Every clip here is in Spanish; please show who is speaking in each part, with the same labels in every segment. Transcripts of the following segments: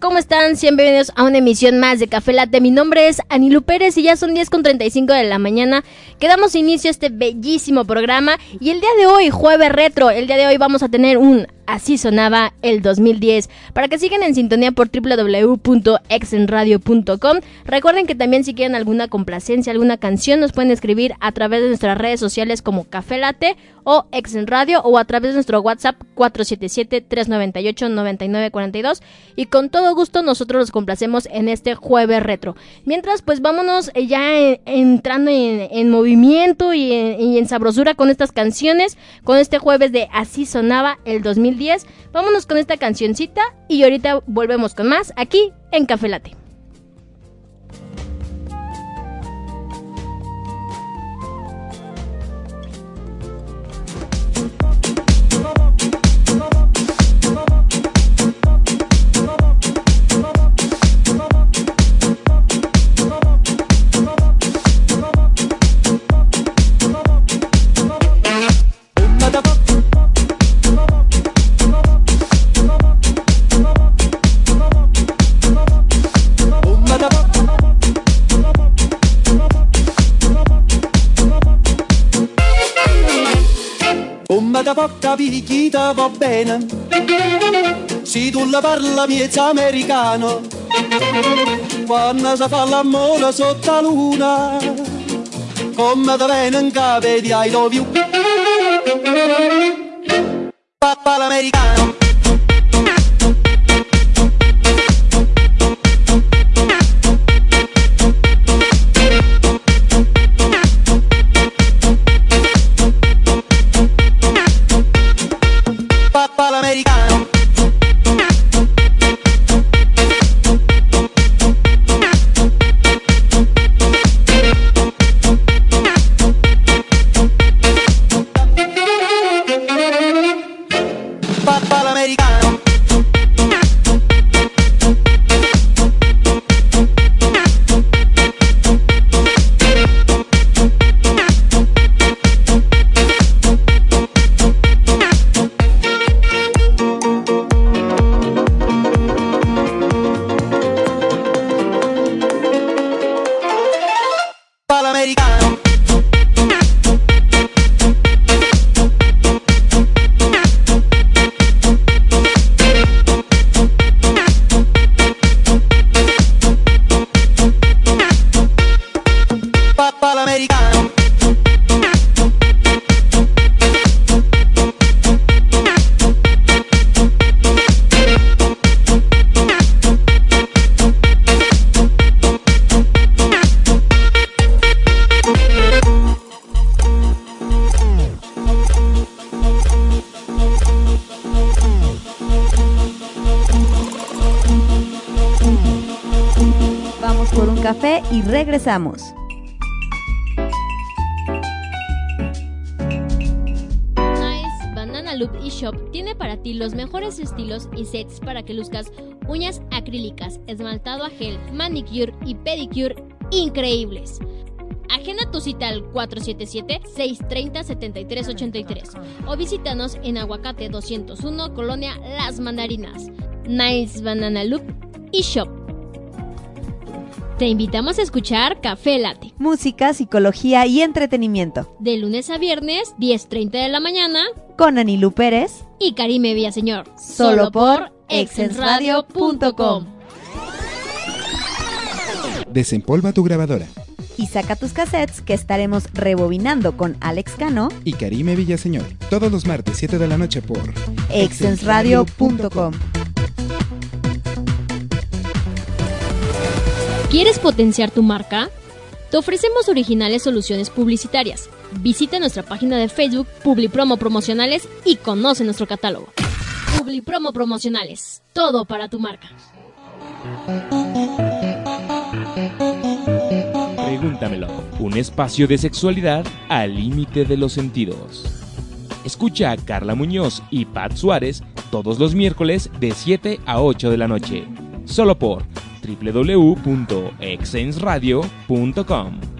Speaker 1: ¿Cómo están? Bienvenidos a una emisión más de Café Latte. Mi nombre es Anilu Pérez y ya son 10 con 35 de la mañana que damos inicio a este bellísimo programa. Y el día de hoy, jueves retro, el día de hoy vamos a tener un Así sonaba el 2010. Para que sigan en sintonía por www.exenradio.com. Recuerden que también si quieren alguna complacencia, alguna canción, nos pueden escribir a través de nuestras redes sociales como Café Late o Exenradio o a través de nuestro WhatsApp 477-398-9942. Y con todo gusto nosotros los complacemos en este jueves retro. Mientras, pues vámonos ya entrando en, movimiento y en, y en sabrosura con estas canciones. Con este jueves de Así sonaba el 2010 Vámonos con esta cancioncita y ahorita volvemos con más aquí en Café Late.
Speaker 2: Poca picchita va bene. Se tu la parla miezza americano, quando si fa l'amore sotto la luna, come da bene in capo di I love you. Papà l'americano.
Speaker 1: Mejores estilos y sets para que luzcas uñas acrílicas, esmaltado a gel, manicure y pedicure increíbles. Agenda tu cita al 477-630-7383 o visítanos en Aguacate 201, Colonia Las Mandarinas. Nice Banana Loop eShop. Te invitamos a escuchar Café Late.
Speaker 3: Música, psicología y entretenimiento.
Speaker 1: De lunes a viernes, 10.30 de la mañana.
Speaker 3: Con Anilú Pérez.
Speaker 1: Y Karime Villaseñor.
Speaker 3: Solo por exensradio.com.
Speaker 4: Desempolva tu grabadora.
Speaker 3: Y saca tus cassettes que estaremos rebobinando con Alex Cano
Speaker 4: y Karime Villaseñor. Todos los martes 7 de la noche por
Speaker 3: exensradio.com.
Speaker 1: ¿Quieres potenciar tu marca? Te ofrecemos originales soluciones publicitarias. Visita nuestra página de Facebook, Publipromo Promocionales y conoce nuestro catálogo. Publi promo promocionales. Todo para tu marca.
Speaker 5: Pregúntamelo. Un espacio de sexualidad al límite de los sentidos. Escucha a Carla Muñoz y Pat Suárez todos los miércoles de 7 a 8 de la noche. Solo por www.exensradio.com.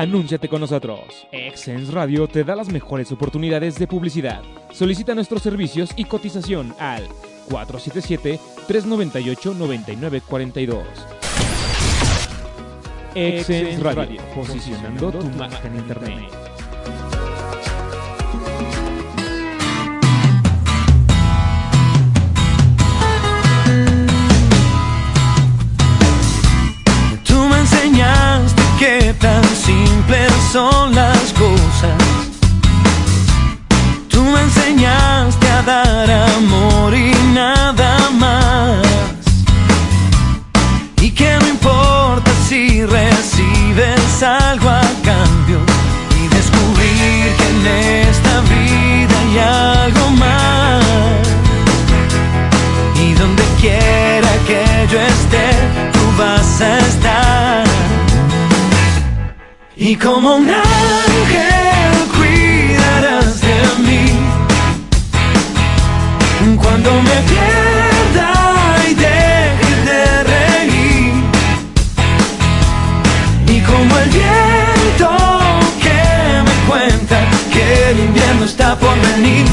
Speaker 5: Anúnciate con nosotros. Exens Radio te da las mejores oportunidades de publicidad. Solicita nuestros servicios y cotización al 477-398-9942. Exens Radio, posicionando tu marca en Internet.
Speaker 6: Tú me enseñaste que tan simples son las cosas. Tú me enseñaste a dar amor y nada más. Y que no importa si recibes algo a cambio. Y descubrir que Y como un ángel cuidarás de mí. Cuando me pierda y deje de reír. Y como el viento que me cuenta que el invierno está por venir.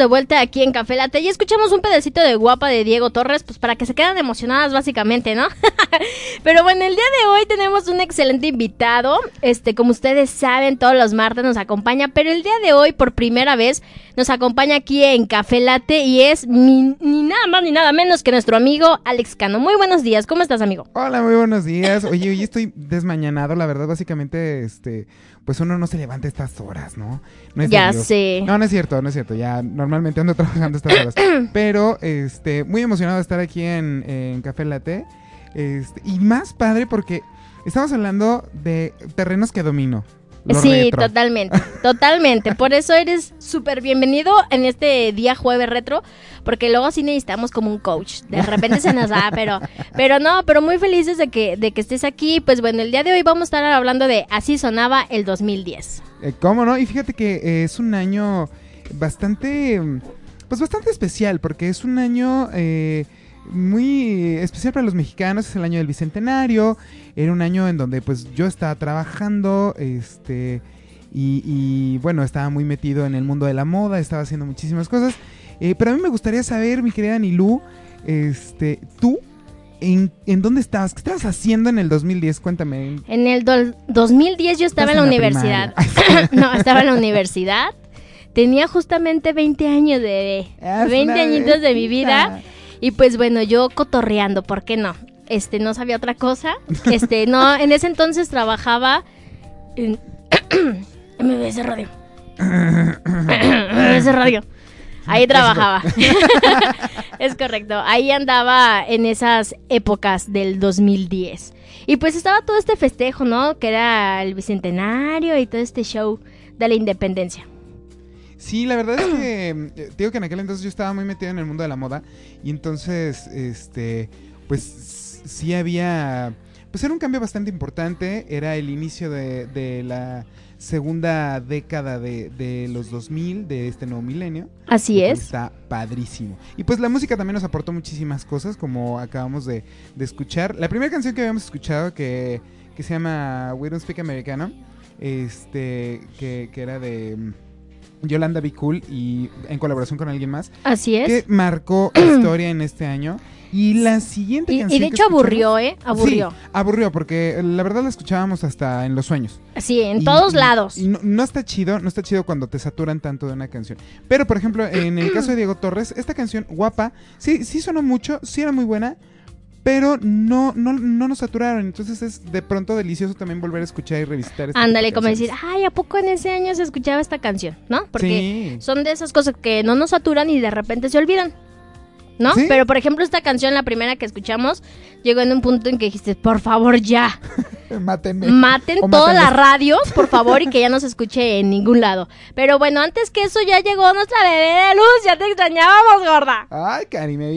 Speaker 6: De
Speaker 1: vuelta aquí en Café Latte y escuchamos un pedacito de guapa de Diego Torres, pues para que se quedan emocionadas básicamente, ¿no? Pero bueno, el día de hoy tenemos un excelente invitado. Este, como ustedes saben, todos los martes nos acompaña, pero el día de hoy por primera vez nos acompaña aquí en Café Latte y es ni, ni nada más ni nada menos que nuestro amigo Alex Cano. Muy buenos días, ¿cómo estás, amigo?
Speaker 4: Hola, muy buenos días. Oye, hoy estoy desmañanado, la verdad, básicamente, este, pues uno no se levanta estas horas, ¿no? No es
Speaker 1: Ya sé.
Speaker 4: No, no es cierto, no es cierto. Ya normalmente ando trabajando estas horas. Pero, este, muy emocionado de estar aquí en, en Café Latte. Este, y más padre porque estamos hablando de terrenos que domino. Lo
Speaker 1: sí,
Speaker 4: retro.
Speaker 1: totalmente, totalmente. Por eso eres súper bienvenido en este día jueves retro, porque luego sí necesitamos como un coach. De repente se nos da, pero, pero no, pero muy felices de que, de que estés aquí. Pues bueno, el día de hoy vamos a estar hablando de Así sonaba el 2010.
Speaker 4: Eh, ¿Cómo no? Y fíjate que eh, es un año bastante, pues bastante especial, porque es un año eh, muy especial para los mexicanos, es el año del Bicentenario, era un año en donde pues yo estaba trabajando, este, y, y, bueno, estaba muy metido en el mundo de la moda, estaba haciendo muchísimas cosas, eh, pero a mí me gustaría saber, mi querida Nilú, este, tú, ¿en, en dónde estabas? ¿Qué estabas haciendo en el 2010? Cuéntame.
Speaker 1: En el do- 2010 yo estaba en la
Speaker 4: Estás en la
Speaker 1: universidad. no, estaba en la universidad. Tenía justamente 20 años de...
Speaker 4: Es
Speaker 1: 20
Speaker 4: una
Speaker 1: añitos de mi vida. Y pues bueno, yo cotorreando, ¿por qué no? Este, no sabía otra cosa. Este, no, en ese entonces trabajaba en MBS Radio. MBS Radio. Ahí trabajaba. es correcto. Ahí andaba en esas épocas del 2010. Y pues estaba todo este festejo, ¿no? Que era el bicentenario y todo este show de la independencia.
Speaker 4: Sí, la verdad es que eh, te digo que en aquel entonces yo estaba muy metido en el mundo de la moda y entonces, este, pues sí había, pues era un cambio bastante importante, era el inicio de, de la segunda década de, de los 2000, de este nuevo milenio.
Speaker 1: Así
Speaker 4: cual
Speaker 1: es.
Speaker 4: Está padrísimo. Y pues la música también nos aportó muchísimas cosas, como acabamos de, de escuchar. La primera canción que habíamos escuchado, que, que se llama We Don't Speak Americano, este, que, que era de Yolanda Be Cool y en colaboración con alguien más,
Speaker 1: Así es.
Speaker 4: que marcó la historia en este año. Y la siguiente
Speaker 1: Y, y
Speaker 4: canción
Speaker 1: de
Speaker 4: que
Speaker 1: hecho aburrió, ¿eh? Aburrió.
Speaker 4: Sí, aburrió, porque la verdad la escuchábamos hasta en los sueños.
Speaker 1: Sí, en
Speaker 4: Y-
Speaker 1: todos
Speaker 4: y-
Speaker 1: lados.
Speaker 4: Y no, no está chido, no está chido cuando te saturan tanto de una canción. Pero, por ejemplo, en el caso de Diego Torres, esta canción, guapa, sí, sí sonó mucho, sí era muy buena, pero no, no, no nos saturaron. Entonces es de pronto delicioso también volver a escuchar y revisitar
Speaker 1: Ándale, como
Speaker 4: de
Speaker 1: decir, ay, ¿a poco en ese año se escuchaba esta canción? ¿No? Porque
Speaker 4: Sí.
Speaker 1: son de esas cosas que no nos saturan y de repente se olvidan. ¿No?
Speaker 4: Sí.
Speaker 1: Pero por ejemplo, esta canción, la primera que escuchamos, llegó en un punto en que dijiste, por favor, ya.
Speaker 4: Mátenme.
Speaker 1: Maten
Speaker 4: O
Speaker 1: todas las radios, por favor, y que ya no se escuche en ningún lado. Pero bueno, antes que eso ya llegó nuestra bebé de luz, ya te extrañábamos, gorda.
Speaker 4: Ay, Cari, me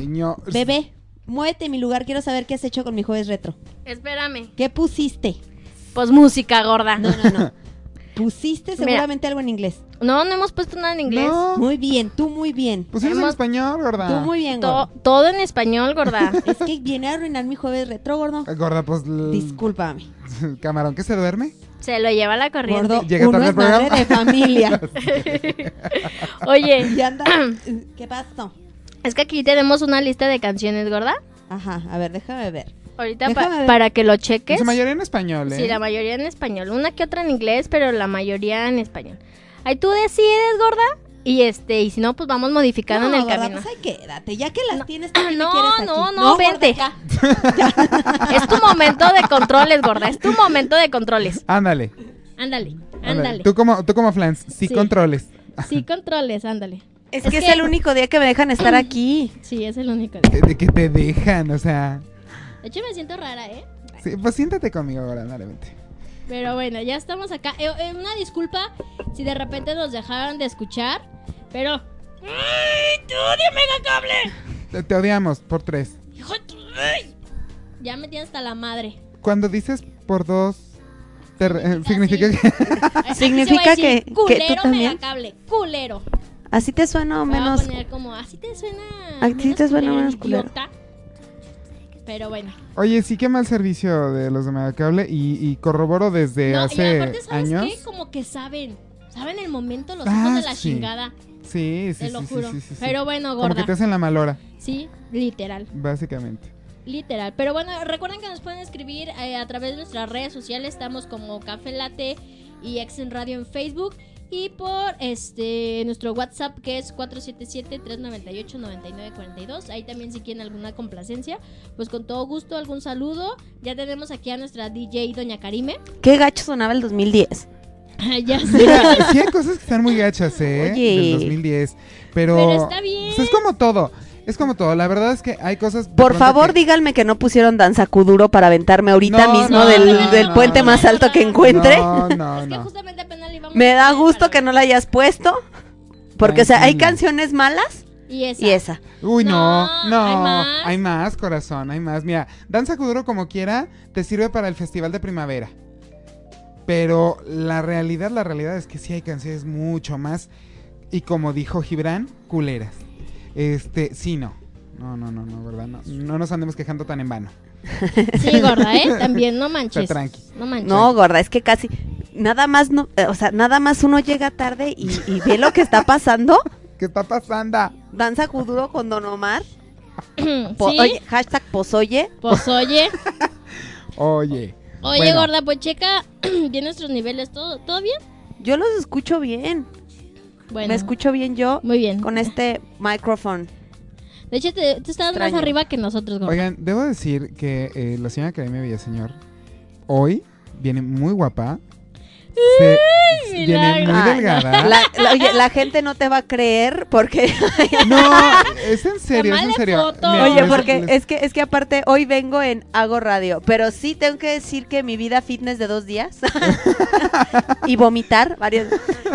Speaker 4: señor.
Speaker 3: Bebé, muévete en mi lugar. Quiero saber qué has hecho con mi jueves retro.
Speaker 1: Espérame.
Speaker 3: ¿Qué pusiste?
Speaker 1: Pues música, gorda.
Speaker 3: No, no, no. Pusiste
Speaker 1: Mira.
Speaker 3: seguramente algo en inglés.
Speaker 1: No, no hemos puesto nada en inglés.
Speaker 4: No,
Speaker 3: Muy bien, tú muy bien.
Speaker 4: eres en
Speaker 1: hemos-
Speaker 4: español, gorda.
Speaker 3: Tú muy bien,
Speaker 1: To-
Speaker 3: gordo.
Speaker 1: todo en español, gorda.
Speaker 3: Es que viene a arruinar mi jueves retro, gordo.
Speaker 4: Ay, Gorda, pues. l-
Speaker 3: Discúlpame.
Speaker 4: Camarón, ¿que se duerme?
Speaker 1: Se lo lleva la corriente.
Speaker 3: Gordo,
Speaker 4: Llega
Speaker 3: uno
Speaker 4: tarde
Speaker 3: es
Speaker 4: al programa.
Speaker 3: madre de familia.
Speaker 1: Oye,
Speaker 3: y anda... ¿Qué pasó?
Speaker 1: Es que aquí tenemos una lista de canciones, gorda.
Speaker 3: Ajá, a ver, déjame ver.
Speaker 1: Ahorita
Speaker 3: Déjame
Speaker 1: pa-
Speaker 3: ver.
Speaker 1: para que lo cheques.
Speaker 4: su mayoría en español, ¿eh?
Speaker 1: Sí, la mayoría en español. Una que otra en inglés, pero la mayoría en español. Ahí tú decides, gorda. Y este, y si no, pues vamos modificando en el
Speaker 3: gorda,
Speaker 1: camino.
Speaker 3: pues ahí quédate. Ya que las tienes, ¿para qué me
Speaker 1: no,
Speaker 3: quieres aquí?
Speaker 1: no, no,
Speaker 3: gorda,
Speaker 1: vente. Es tu momento de controles, gorda. Es tu momento de controles.
Speaker 4: Ándale.
Speaker 1: Ándale,
Speaker 4: ándale.
Speaker 1: ándale.
Speaker 4: Tú como, tú como Flans, sí,
Speaker 1: Sí.
Speaker 4: controles.
Speaker 1: Sí, controles, ándale.
Speaker 3: Es,
Speaker 1: Es
Speaker 3: que,
Speaker 1: que-
Speaker 3: es el único día que me dejan estar aquí.
Speaker 1: Sí, es el único.
Speaker 4: De, de que te dejan, o sea.
Speaker 1: De hecho, me siento rara, ¿eh?
Speaker 4: Sí, pues siéntate conmigo ahora, vente.
Speaker 1: Pero bueno, ya estamos acá. Eh, eh, una disculpa si de repente nos dejaron de escuchar. Pero. ¡Ay, tú, mega cable!
Speaker 4: Te, te odiamos por tres.
Speaker 1: Hijo de tu- ay. Ya me tienes hasta la madre.
Speaker 4: Cuando dices por dos, te eh,
Speaker 1: Significa
Speaker 4: significa que.
Speaker 3: Significa que- que tú
Speaker 1: Culero
Speaker 3: también.
Speaker 1: megacable, culero.
Speaker 3: Así te suena o
Speaker 1: Me voy a
Speaker 3: menos.
Speaker 1: poner como, así te suena.
Speaker 3: Así te suena menos culero.
Speaker 1: Pero bueno.
Speaker 4: Oye, sí que mal servicio de los de Megacable y, y corroboro desde
Speaker 1: no, y
Speaker 4: hace
Speaker 1: aparte, ¿sabes
Speaker 4: años.
Speaker 1: qué? Como que saben. Saben el momento los
Speaker 4: Ah,
Speaker 1: hijos de la
Speaker 4: sí.
Speaker 1: chingada.
Speaker 4: Sí, sí,
Speaker 1: te lo
Speaker 4: sí,
Speaker 1: juro.
Speaker 4: sí, sí, sí.
Speaker 1: Pero bueno,
Speaker 4: Como que
Speaker 1: gorda.
Speaker 4: te hacen la mal hora,
Speaker 1: Sí, literal.
Speaker 4: básicamente.
Speaker 1: Literal. Pero bueno, recuerden que nos pueden escribir eh, a través de nuestras redes sociales. Estamos como Café Latte y Exen Radio en Facebook. Y por este nuestro WhatsApp que es 477-398-9942. Ahí también si quieren alguna complacencia. Pues con todo gusto, algún saludo. Ya tenemos aquí a nuestra DJ Doña Karime.
Speaker 3: Qué gacho sonaba el 2010.
Speaker 1: ya sé.
Speaker 4: Mira, sí hay cosas que están muy gachas, ¿eh?
Speaker 3: Oye.
Speaker 4: Del 2010. Pero.
Speaker 1: Pero está bien.
Speaker 4: pues es como todo. Es como todo. La verdad es que hay cosas.
Speaker 3: Por favor,
Speaker 4: que-
Speaker 3: díganme que no pusieron danza kuduro para aventarme ahorita
Speaker 4: No,
Speaker 3: mismo
Speaker 4: no,
Speaker 3: del,
Speaker 1: no,
Speaker 3: del
Speaker 1: no,
Speaker 3: puente
Speaker 1: no,
Speaker 3: más alto que encuentre.
Speaker 4: No, no,
Speaker 1: Es que
Speaker 4: no.
Speaker 1: justamente apenas le íbamos
Speaker 3: Me da gusto
Speaker 1: para-
Speaker 3: que no la hayas puesto. Porque, o sea, hay canciones malas
Speaker 1: Y esa.
Speaker 3: y esa.
Speaker 4: Uy, no,
Speaker 1: No,
Speaker 4: no.
Speaker 1: hay más.
Speaker 4: Hay más, corazón, hay más. Mira, Danza Kuduro como quiera te sirve para el festival de primavera. Pero la realidad, la realidad es que sí hay canciones mucho más. Y como dijo Gibran, culeras. Este, sí, no. No, no, no, no, ¿verdad? No, no nos andemos quejando tan en vano.
Speaker 1: Sí, gorda, ¿eh? También, no manches.
Speaker 4: Está tranqui.
Speaker 1: No manches.
Speaker 3: No, gorda, es que casi. Nada más, no, eh, o sea, nada más uno llega tarde y, y ve lo que está pasando.
Speaker 4: ¿Qué está pasando?
Speaker 3: Danza kuduro con Don Omar.
Speaker 1: sí,
Speaker 3: Oye, hashtag posoye.
Speaker 1: pues oye.
Speaker 4: Oye.
Speaker 1: Oye,
Speaker 4: Bueno.
Speaker 1: gorda, pues checa bien nuestros niveles. ¿Todo, ¿todo bien?
Speaker 3: Yo los escucho bien.
Speaker 1: Bueno.
Speaker 3: Me escucho bien yo
Speaker 1: Muy bien.
Speaker 3: con este micrófono.
Speaker 1: De hecho, te, tú estás más
Speaker 3: Extraño.
Speaker 1: arriba que nosotros, gorda.
Speaker 4: Oigan, debo decir que eh, la señora Academia Villaseñor hoy viene muy guapa. Se,
Speaker 1: milagro.
Speaker 4: muy delgada.
Speaker 3: La, la- oye, la gente no te va a creer porque
Speaker 4: No, es en serio, es en serio. Mira,
Speaker 3: Oye,
Speaker 4: les-
Speaker 3: porque
Speaker 4: les-
Speaker 3: es que es que aparte hoy vengo en Hago Radio, pero sí tengo que decir que mi vida fitness de dos días y vomitar varias.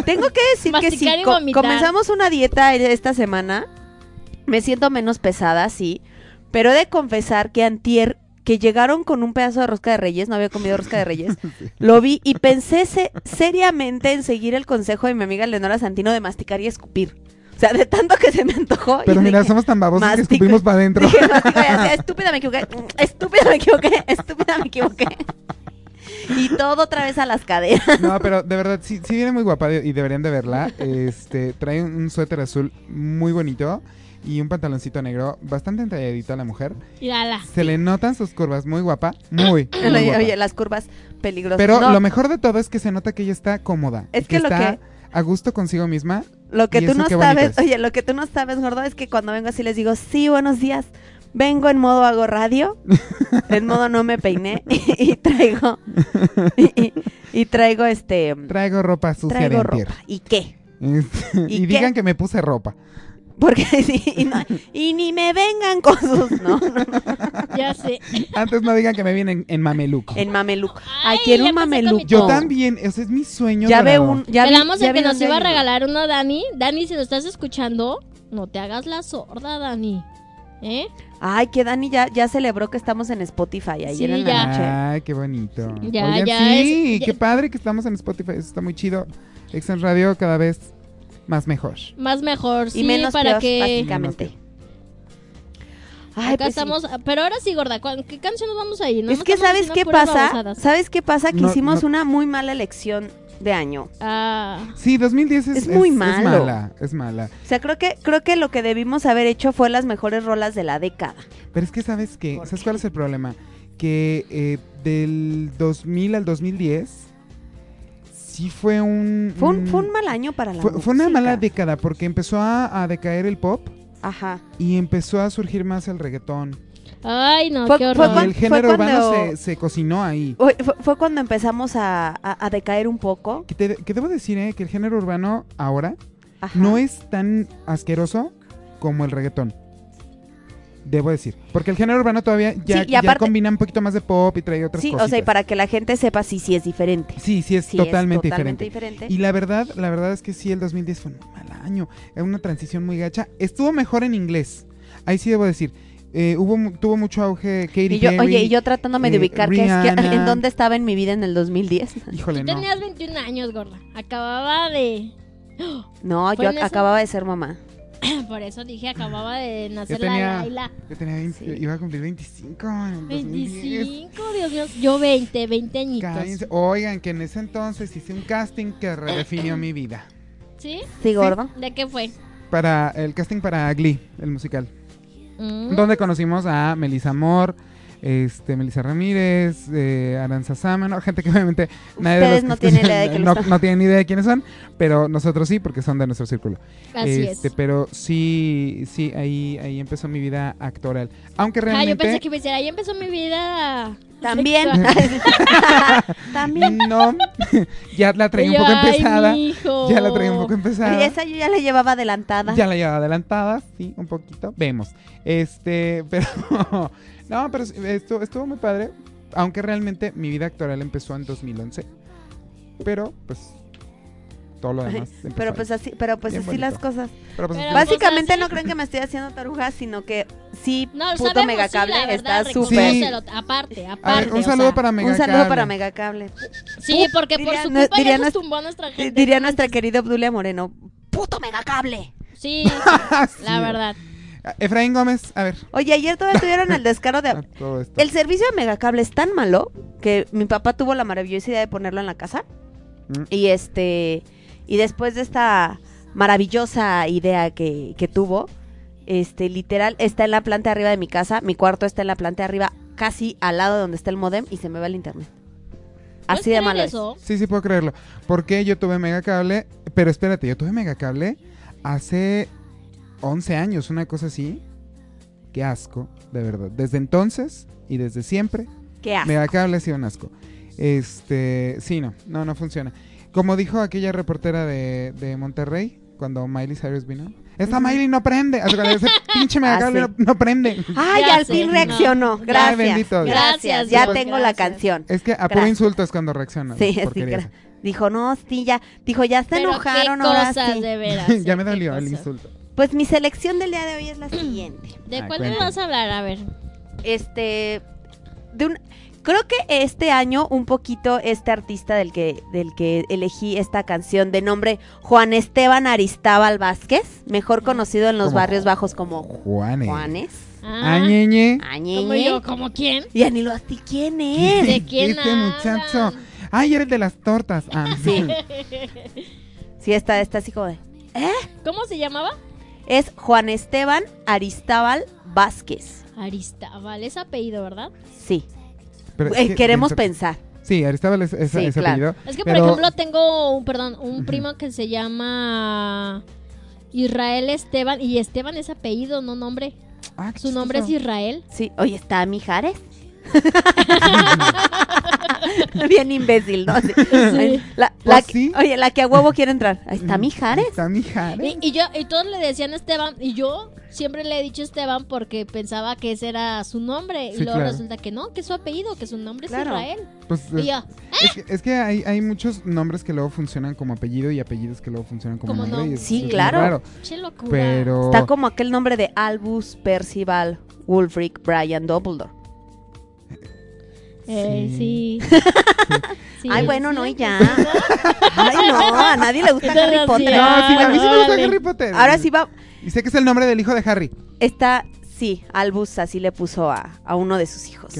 Speaker 3: Tengo que decir que si co- comenzamos una dieta esta semana, me siento menos pesada, sí, pero he de confesar que antier que llegaron con un pedazo de rosca de reyes, no había comido rosca de reyes, lo vi y pensé se- seriamente en seguir el consejo de mi amiga Leonora Santino de masticar y escupir. O sea, de tanto que se me antojó.
Speaker 4: Pero mira,
Speaker 3: dije,
Speaker 4: somos tan babosos que escupimos para adentro.
Speaker 3: Dije, mastico estúpida me equivoqué, estúpida me equivoqué, estúpida me equivoqué. Y todo otra vez a las caderas.
Speaker 4: No, pero de verdad, sí, sí viene muy guapa y deberían de verla. Este, trae un, un suéter azul muy bonito y un pantaloncito negro bastante entalladito a la mujer.
Speaker 1: Mírala.
Speaker 4: Se le notan sus curvas, muy guapa, muy, muy
Speaker 3: Oye,
Speaker 4: guapa.
Speaker 3: oye, las curvas peligrosas.
Speaker 4: Pero
Speaker 3: No,
Speaker 4: lo mejor de todo es que se nota que ella está cómoda.
Speaker 3: Es
Speaker 4: y
Speaker 3: que lo
Speaker 4: está
Speaker 3: que-
Speaker 4: a gusto consigo misma.
Speaker 3: Lo que
Speaker 4: Y
Speaker 3: tú
Speaker 4: eso
Speaker 3: no sabes,
Speaker 4: es.
Speaker 3: oye, lo que tú no sabes, gordo, es que cuando vengo así les digo, sí, buenos días. Vengo en modo hago radio, en modo no me peiné y, traigo y, y- y traigo este
Speaker 4: Traigo ropa sucia
Speaker 3: traigo
Speaker 4: de
Speaker 3: ropa. ¿Y qué?
Speaker 4: Este,
Speaker 3: ¿Y
Speaker 4: y
Speaker 3: qué?
Speaker 4: digan que me puse ropa.
Speaker 3: Porque sí, y, no- y ni me vengan con sus no, no, no,
Speaker 1: Ya sé.
Speaker 4: Antes no digan que me vienen en mameluco.
Speaker 3: en mameluco.
Speaker 1: Ay,
Speaker 3: Ay, quiero un mameluco.
Speaker 4: Yo también, ese es mi sueño.
Speaker 3: Ya ve
Speaker 4: dorado.
Speaker 3: un ya vi
Speaker 1: que nos iba a regalar uno Dani. Dani, si lo estás escuchando, no te hagas la sorda, Dani. ¿Eh?
Speaker 3: Ay, que Dani ya, ya celebró que estamos en Spotify ayer
Speaker 1: Sí,
Speaker 3: en la
Speaker 1: ya.
Speaker 3: noche.
Speaker 4: Ay, qué bonito.
Speaker 1: Ya,
Speaker 4: Oigan,
Speaker 1: ya
Speaker 4: sí,
Speaker 1: es- ya-
Speaker 4: qué padre que estamos en Spotify. Eso está muy chido. Exxon Radio cada vez más mejor.
Speaker 1: Más mejor, sí,
Speaker 3: y menos
Speaker 1: para
Speaker 3: peor,
Speaker 1: que...
Speaker 3: básicamente. Ay,
Speaker 1: Acá
Speaker 3: pues sí.
Speaker 1: estamos, pero ahora sí, gorda, ¿cuán- ¿qué canción nos vamos a ir? No
Speaker 3: es que ¿sabes qué pasa?
Speaker 1: babosadas.
Speaker 3: ¿Sabes qué pasa? Que
Speaker 4: No,
Speaker 3: hicimos
Speaker 4: no.
Speaker 3: una muy mala elección de año.
Speaker 1: Ah,
Speaker 4: Sí, 2010 es,
Speaker 3: Es muy malo.
Speaker 4: mala, es mala.
Speaker 3: O sea, creo que creo que lo que debimos haber hecho fue las mejores rolas de la década.
Speaker 4: Pero es que, ¿sabes qué?
Speaker 3: ¿Por
Speaker 4: ¿Sabes
Speaker 3: qué?
Speaker 4: cuál es el problema? Que eh, del 2000 al 2010 sí fue un...
Speaker 3: Fue un, fue un mal año para la
Speaker 4: fue, fue una mala década porque empezó a, a decaer el pop
Speaker 3: Ajá.
Speaker 4: y empezó a surgir más el reggaetón.
Speaker 1: ay, no,
Speaker 3: Fue-
Speaker 1: qué
Speaker 3: fue
Speaker 1: horror.
Speaker 4: y el género
Speaker 3: fue
Speaker 4: urbano
Speaker 3: cuando-
Speaker 4: se, se cocinó ahí.
Speaker 3: Fue, fue- fue cuando empezamos a, a- a decaer un poco.
Speaker 4: Que, te- que debo decir, eh, que el género urbano ahora
Speaker 3: Ajá.
Speaker 4: no es tan asqueroso como el reggaetón. Debo decir. Porque el género urbano todavía ya,
Speaker 3: Sí, y
Speaker 4: ya
Speaker 3: aparte-
Speaker 4: combina un poquito más de pop y trae otras
Speaker 3: Sí,
Speaker 4: cosas.
Speaker 3: o sea, y para que la gente sepa si sí es diferente.
Speaker 4: Sí, sí es
Speaker 3: Sí
Speaker 4: totalmente,
Speaker 3: es totalmente
Speaker 4: diferente.
Speaker 3: diferente.
Speaker 4: Y la verdad, la verdad es que sí, el 2010 fue un mal año. Era una transición muy gacha. Estuvo mejor en inglés. Ahí sí debo decir. Eh, hubo, mu- tuvo mucho auge Katy
Speaker 3: Y yo,
Speaker 4: Perry.
Speaker 3: oye, y yo tratándome de
Speaker 4: eh,
Speaker 3: ubicar que es que- en dónde estaba en mi vida en el 2010.
Speaker 4: Híjole,
Speaker 1: Tú
Speaker 4: no.
Speaker 1: tenías 21 años, gorda. Acababa de...
Speaker 3: No,
Speaker 1: ¿Fue
Speaker 3: yo
Speaker 1: ese?
Speaker 3: acababa de ser mamá.
Speaker 1: Por eso dije, acababa de nacer
Speaker 4: Yo tenía-
Speaker 1: la Laila.
Speaker 4: Yo tenía 20
Speaker 3: Sí.
Speaker 4: iba a cumplir 25 en el 2010.
Speaker 1: 25, Dios mío. Yo 20, 20 añitos.
Speaker 4: Cállense. Oigan, que en ese entonces hice un casting que redefinió mi vida.
Speaker 1: ¿Sí?
Speaker 3: Sí, gordo.
Speaker 1: ¿De qué fue?
Speaker 4: Para el casting para Glee, el musical.
Speaker 1: Mm.
Speaker 4: Donde conocimos a Melissa Moore, este, Melissa Ramírez, eh, Aranza Sámano, gente que obviamente nadie de
Speaker 3: Ustedes
Speaker 4: los
Speaker 3: no tienen idea de quiénes
Speaker 4: no,
Speaker 3: son.
Speaker 4: no tienen ni idea de quiénes son, pero nosotros sí, porque son de nuestro círculo.
Speaker 1: Así
Speaker 4: Este,
Speaker 1: es.
Speaker 4: Pero sí, sí, ahí, ahí empezó mi vida actoral. Aunque
Speaker 1: Ah,
Speaker 4: realmente...
Speaker 1: yo pensé que me hiciera, ahí empezó mi vida.
Speaker 3: También. También.
Speaker 4: No, ya la traía un poco
Speaker 1: ay,
Speaker 4: empezada.
Speaker 1: mijo.
Speaker 4: Ya la traía un poco empezada.
Speaker 3: Y esa yo ya la llevaba adelantada.
Speaker 4: Ya la llevaba adelantada, sí, un poquito. Vemos. Este, pero. No, pero sí, estuvo, estuvo muy padre. Aunque realmente mi vida actoral empezó en 2011. Pero, pues. Todo lo demás.
Speaker 3: Pero pues así, pero pues así las cosas.
Speaker 4: Pero, pues,
Speaker 1: Pero-
Speaker 3: Básicamente
Speaker 1: pues así-
Speaker 3: no creen que me estoy haciendo taruga, sino que sí,
Speaker 1: No,
Speaker 3: puto
Speaker 1: sabemos,
Speaker 3: megacable
Speaker 1: sí, la verdad,
Speaker 3: está súper.
Speaker 4: Sí.
Speaker 1: Aparte, aparte.
Speaker 4: a ver, un
Speaker 1: o
Speaker 4: saludo
Speaker 1: sea,
Speaker 4: para
Speaker 3: Un
Speaker 4: Megacable.
Speaker 3: saludo para megacable.
Speaker 1: Sí, porque por
Speaker 3: Diría-
Speaker 1: su
Speaker 3: no-
Speaker 1: culpa
Speaker 3: diría
Speaker 1: ya nos
Speaker 3: nues-
Speaker 1: tumbó a nuestra gente.
Speaker 3: Diría nuestra querida Obdulia Moreno. ¡Puto megacable!
Speaker 1: Sí,
Speaker 4: Sí.
Speaker 1: la verdad.
Speaker 4: Efraín Gómez, a ver.
Speaker 3: Oye, ayer todavía tuvieron el descaro de...
Speaker 4: a todo esto.
Speaker 3: El servicio de megacable es tan malo que mi papá tuvo la maravillosa idea de ponerlo en la casa.
Speaker 4: Mm.
Speaker 3: Y este y después de esta maravillosa idea que, que tuvo, este literal está en la planta de arriba de mi casa, mi cuarto está en la planta de arriba, casi al lado de donde está el modem y se me va el internet.
Speaker 1: ¿Puedes
Speaker 3: Así de malo es.
Speaker 1: eso?
Speaker 4: Sí, sí puedo creerlo. Porque yo tuve Megacable. Pero espérate, yo tuve Megacable hace 11 años, una cosa así. Qué asco, de verdad. Desde entonces y desde siempre,
Speaker 3: ¿Qué haces?
Speaker 4: Megacable ha sido un asco. Este, sí, no, no, no funciona. Como dijo aquella reportera de, de Monterrey cuando Miley Cyrus vino. Esta Miley no prende. De Ese pinche megacable
Speaker 3: Ah,
Speaker 4: no, no prende.
Speaker 3: Ay, al fin
Speaker 1: no.
Speaker 3: reaccionó. Gracias.
Speaker 4: bendito Dios.
Speaker 3: Gracias.
Speaker 1: Gracias,
Speaker 3: Ya
Speaker 1: Dios,
Speaker 3: tengo la canción.
Speaker 4: Es que a puro insulto es cuando reacciona.
Speaker 3: Sí, sí, Dijo, no, sí, ya. Dijo, ya se
Speaker 1: Pero
Speaker 3: enojaron
Speaker 1: qué
Speaker 3: ahora
Speaker 1: cosas,
Speaker 3: sí.
Speaker 1: de veras.
Speaker 4: ya
Speaker 1: eh,
Speaker 4: me dolió el insulto.
Speaker 3: Pues mi selección del día de hoy es la siguiente.
Speaker 1: ¿De
Speaker 4: Ah,
Speaker 1: cuál me vas a hablar? A ver.
Speaker 3: Este, de un, creo que este año un poquito este artista del que, del que elegí esta canción de nombre Juan Esteban Aristábal Vázquez, mejor conocido en los
Speaker 4: Como
Speaker 3: barrios bajos como
Speaker 4: Juanes.
Speaker 3: Juanes.
Speaker 1: Ah,
Speaker 4: Añeñe.
Speaker 1: como
Speaker 3: Añeñe.
Speaker 1: yo, ¿como quién?
Speaker 3: Y Anilo, ¿así quién es?
Speaker 1: ¿De quién
Speaker 4: Este muchacho.
Speaker 1: hablan?
Speaker 4: Ay, eres de las tortas. Ah,
Speaker 3: Sí. Sí, está, está así como de...
Speaker 1: ¿Cómo se llamaba?
Speaker 3: Es Juan Esteban Aristábal Vázquez.
Speaker 1: Aristabal, es apellido, ¿verdad?
Speaker 3: Sí.
Speaker 4: Pero es
Speaker 3: Eh,
Speaker 4: que
Speaker 3: queremos pensar.
Speaker 4: Sí, Aristóbal es, es-
Speaker 3: Sí, claro.
Speaker 4: apellido.
Speaker 1: Es que, por
Speaker 4: pero-
Speaker 1: ejemplo, tengo un, perdón, un primo que se llama Israel Esteban. Y Esteban es apellido, no nombre.
Speaker 4: Ah,
Speaker 1: Su nombre es. Israel.
Speaker 3: Sí. Oye, ¿está Mijares? Bien imbécil, ¿no? Sí. La, la
Speaker 4: Pues
Speaker 3: que-
Speaker 4: sí.
Speaker 3: Oye, la que a huevo quiere entrar. Ahí está Mijares.
Speaker 4: Está Mijares.
Speaker 1: Y, y yo, y todos le decían Esteban. Y yo siempre le he dicho Esteban porque pensaba que ese era su nombre.
Speaker 4: Sí,
Speaker 1: y luego
Speaker 4: claro.
Speaker 1: resulta que no, que es su apellido, que su nombre
Speaker 3: Claro.
Speaker 1: es Israel.
Speaker 4: Pues,
Speaker 1: Y yo,
Speaker 4: es que, es que hay, hay muchos nombres que luego funcionan como apellido y apellidos que luego funcionan como
Speaker 1: Como
Speaker 4: nombre. y
Speaker 1: no.
Speaker 4: es-
Speaker 3: Sí,
Speaker 4: es
Speaker 3: claro.
Speaker 4: raro.
Speaker 1: che locura.
Speaker 4: Pero.
Speaker 3: Está como aquel nombre de Albus Percival Wulfric Brian Dumbledore.
Speaker 1: Eh, sí. Sí,
Speaker 3: Ay, bueno, no, y ya. Ay, no, a nadie le gusta Harry Potter.
Speaker 4: No, sí, a mí sí me gusta. Harry Potter.
Speaker 3: Ahora sí va.
Speaker 4: Y sé que es el nombre del hijo de Harry.
Speaker 3: Está, sí, Albus así le puso a, a uno de sus hijos.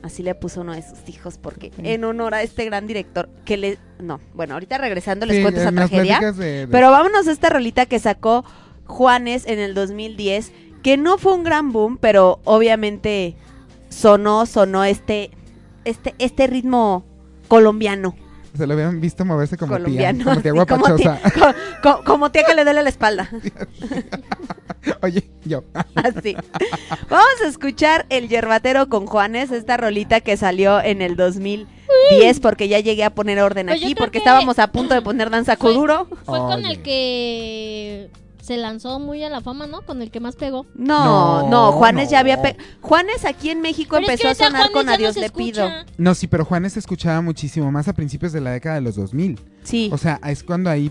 Speaker 3: Así le puso a uno de sus hijos porque en honor a este gran director que le... No, bueno, ahorita regresando les
Speaker 4: Sí,
Speaker 3: cuento esa tragedia.
Speaker 4: pláticas de- de-
Speaker 3: Pero vámonos a esta rolita que sacó Juanes en el 2010, que no fue un gran boom, pero obviamente sonó, sonó este, este, este ritmo colombiano.
Speaker 4: Se lo habían visto moverse como
Speaker 3: colombiano.
Speaker 4: tía. Como tía
Speaker 3: sí, como
Speaker 4: guapachosa.
Speaker 3: tía- co- co- como tía que le duele la espalda.
Speaker 4: Oye, yo.
Speaker 3: Así. Vamos a escuchar El Yerbatero con Juanes, esta rolita que salió en el 2010, porque ya llegué a poner orden
Speaker 1: Pues
Speaker 3: aquí, porque
Speaker 1: que-
Speaker 3: estábamos a punto de poner danza
Speaker 1: Fue-
Speaker 3: kuduro.
Speaker 1: Fue con
Speaker 4: Oye.
Speaker 1: el que se lanzó muy a la fama, ¿no? Con el que más pegó.
Speaker 3: No, no,
Speaker 4: No,
Speaker 3: Juanes ya había... pe- Juanes aquí en México
Speaker 1: Pero es
Speaker 3: empezó
Speaker 1: que
Speaker 3: a sonar
Speaker 1: Juanes
Speaker 3: con
Speaker 1: no
Speaker 3: Adiós le pido.
Speaker 4: No, sí, pero Juanes se escuchaba muchísimo más a principios de la década de los 2000.
Speaker 3: Sí.
Speaker 4: O sea, es cuando ahí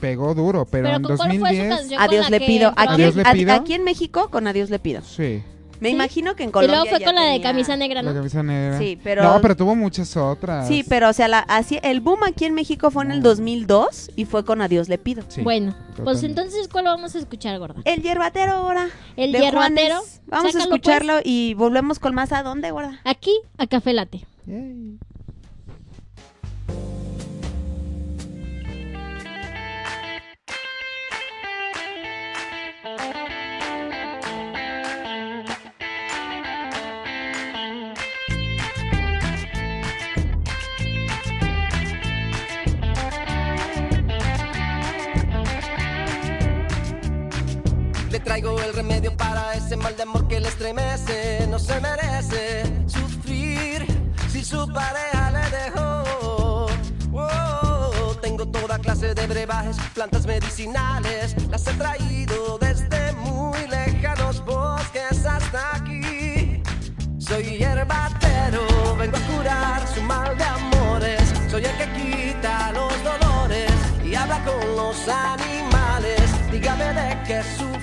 Speaker 4: pegó duro, pero,
Speaker 1: Pero
Speaker 4: en
Speaker 1: ¿con cuál fue su
Speaker 4: 2010.
Speaker 1: canción? con
Speaker 3: Adiós le pido. Aquí,
Speaker 4: Adiós
Speaker 3: en,
Speaker 4: le
Speaker 3: a-
Speaker 4: pido.
Speaker 3: aquí en México con Adiós le pido.
Speaker 4: Sí,
Speaker 3: Me
Speaker 1: ¿Sí?
Speaker 3: imagino que en
Speaker 1: Y
Speaker 3: Colombia
Speaker 1: luego fue
Speaker 3: ya
Speaker 1: con la de camisa negra,
Speaker 4: la
Speaker 1: ¿no?
Speaker 4: camisa negra.
Speaker 3: Sí, pero-
Speaker 4: No, pero tuvo muchas otras.
Speaker 3: Sí, pero o sea, la, así, el boom aquí en México fue en el 2002 y fue con Adiós le pido.
Speaker 4: Sí,
Speaker 1: bueno, pues entonces, ¿cuál vamos a escuchar, gorda?
Speaker 3: El yerbatero ahora.
Speaker 1: El
Speaker 3: de
Speaker 1: hierbatero.
Speaker 3: Juanes. Vamos a
Speaker 1: Sácalo,
Speaker 3: escucharlo y volvemos con más a dónde, gorda.
Speaker 1: Aquí, a Café Late.
Speaker 4: Yay.
Speaker 7: Traigo el remedio para ese mal de amor que le estremece. No se merece sufrir si su pareja le dejó. Oh, tengo toda clase de brebajes, plantas medicinales. Las he traído desde muy lejanos bosques hasta aquí. Soy hierbatero, vengo a curar su mal de amores. Soy el que quita los dolores y habla con los animales. Dígame de qué usted,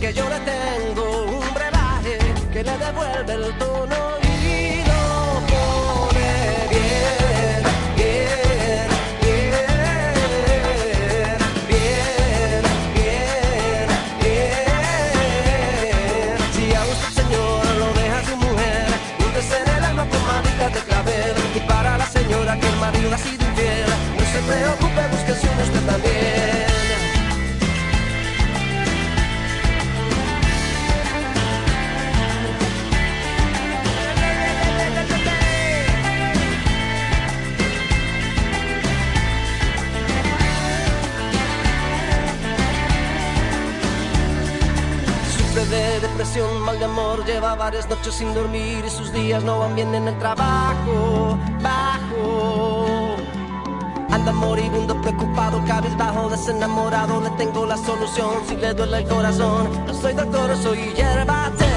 Speaker 7: que yo le tengo un brebaje que le devuelve el tono y lo pone bien, bien, bien, bien, bien, bien. Si a usted, señor, lo deja su mujer, en el alma con manitas de clavel. Y para la señora que el marido ha sido infiel, no se preocupe, busque su usted también. Mal de amor, lleva varias noches sin dormir y sus días no van bien en el trabajo. Bajo. anda moribundo, preocupado, cabizbajo, desenamorado. Le tengo la solución si le duele el corazón. No soy doctor, soy hierbatero.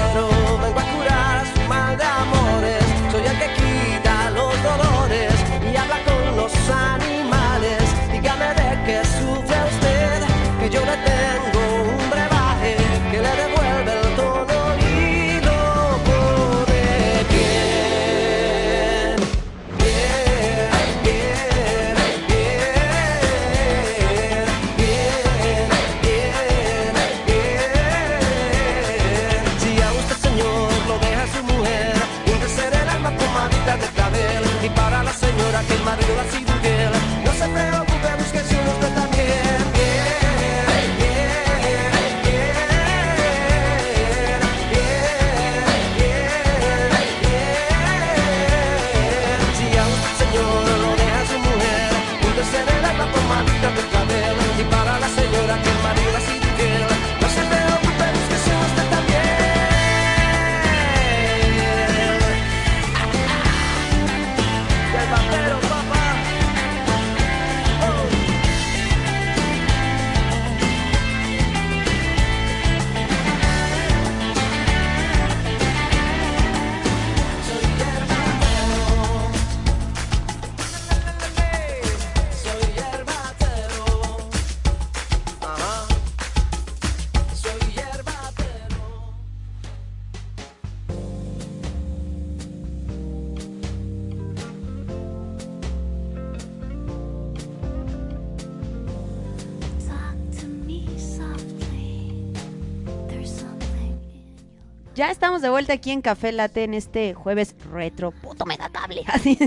Speaker 7: De
Speaker 3: vuelta aquí en Café Latte en este jueves retro. Puto megacable. Así.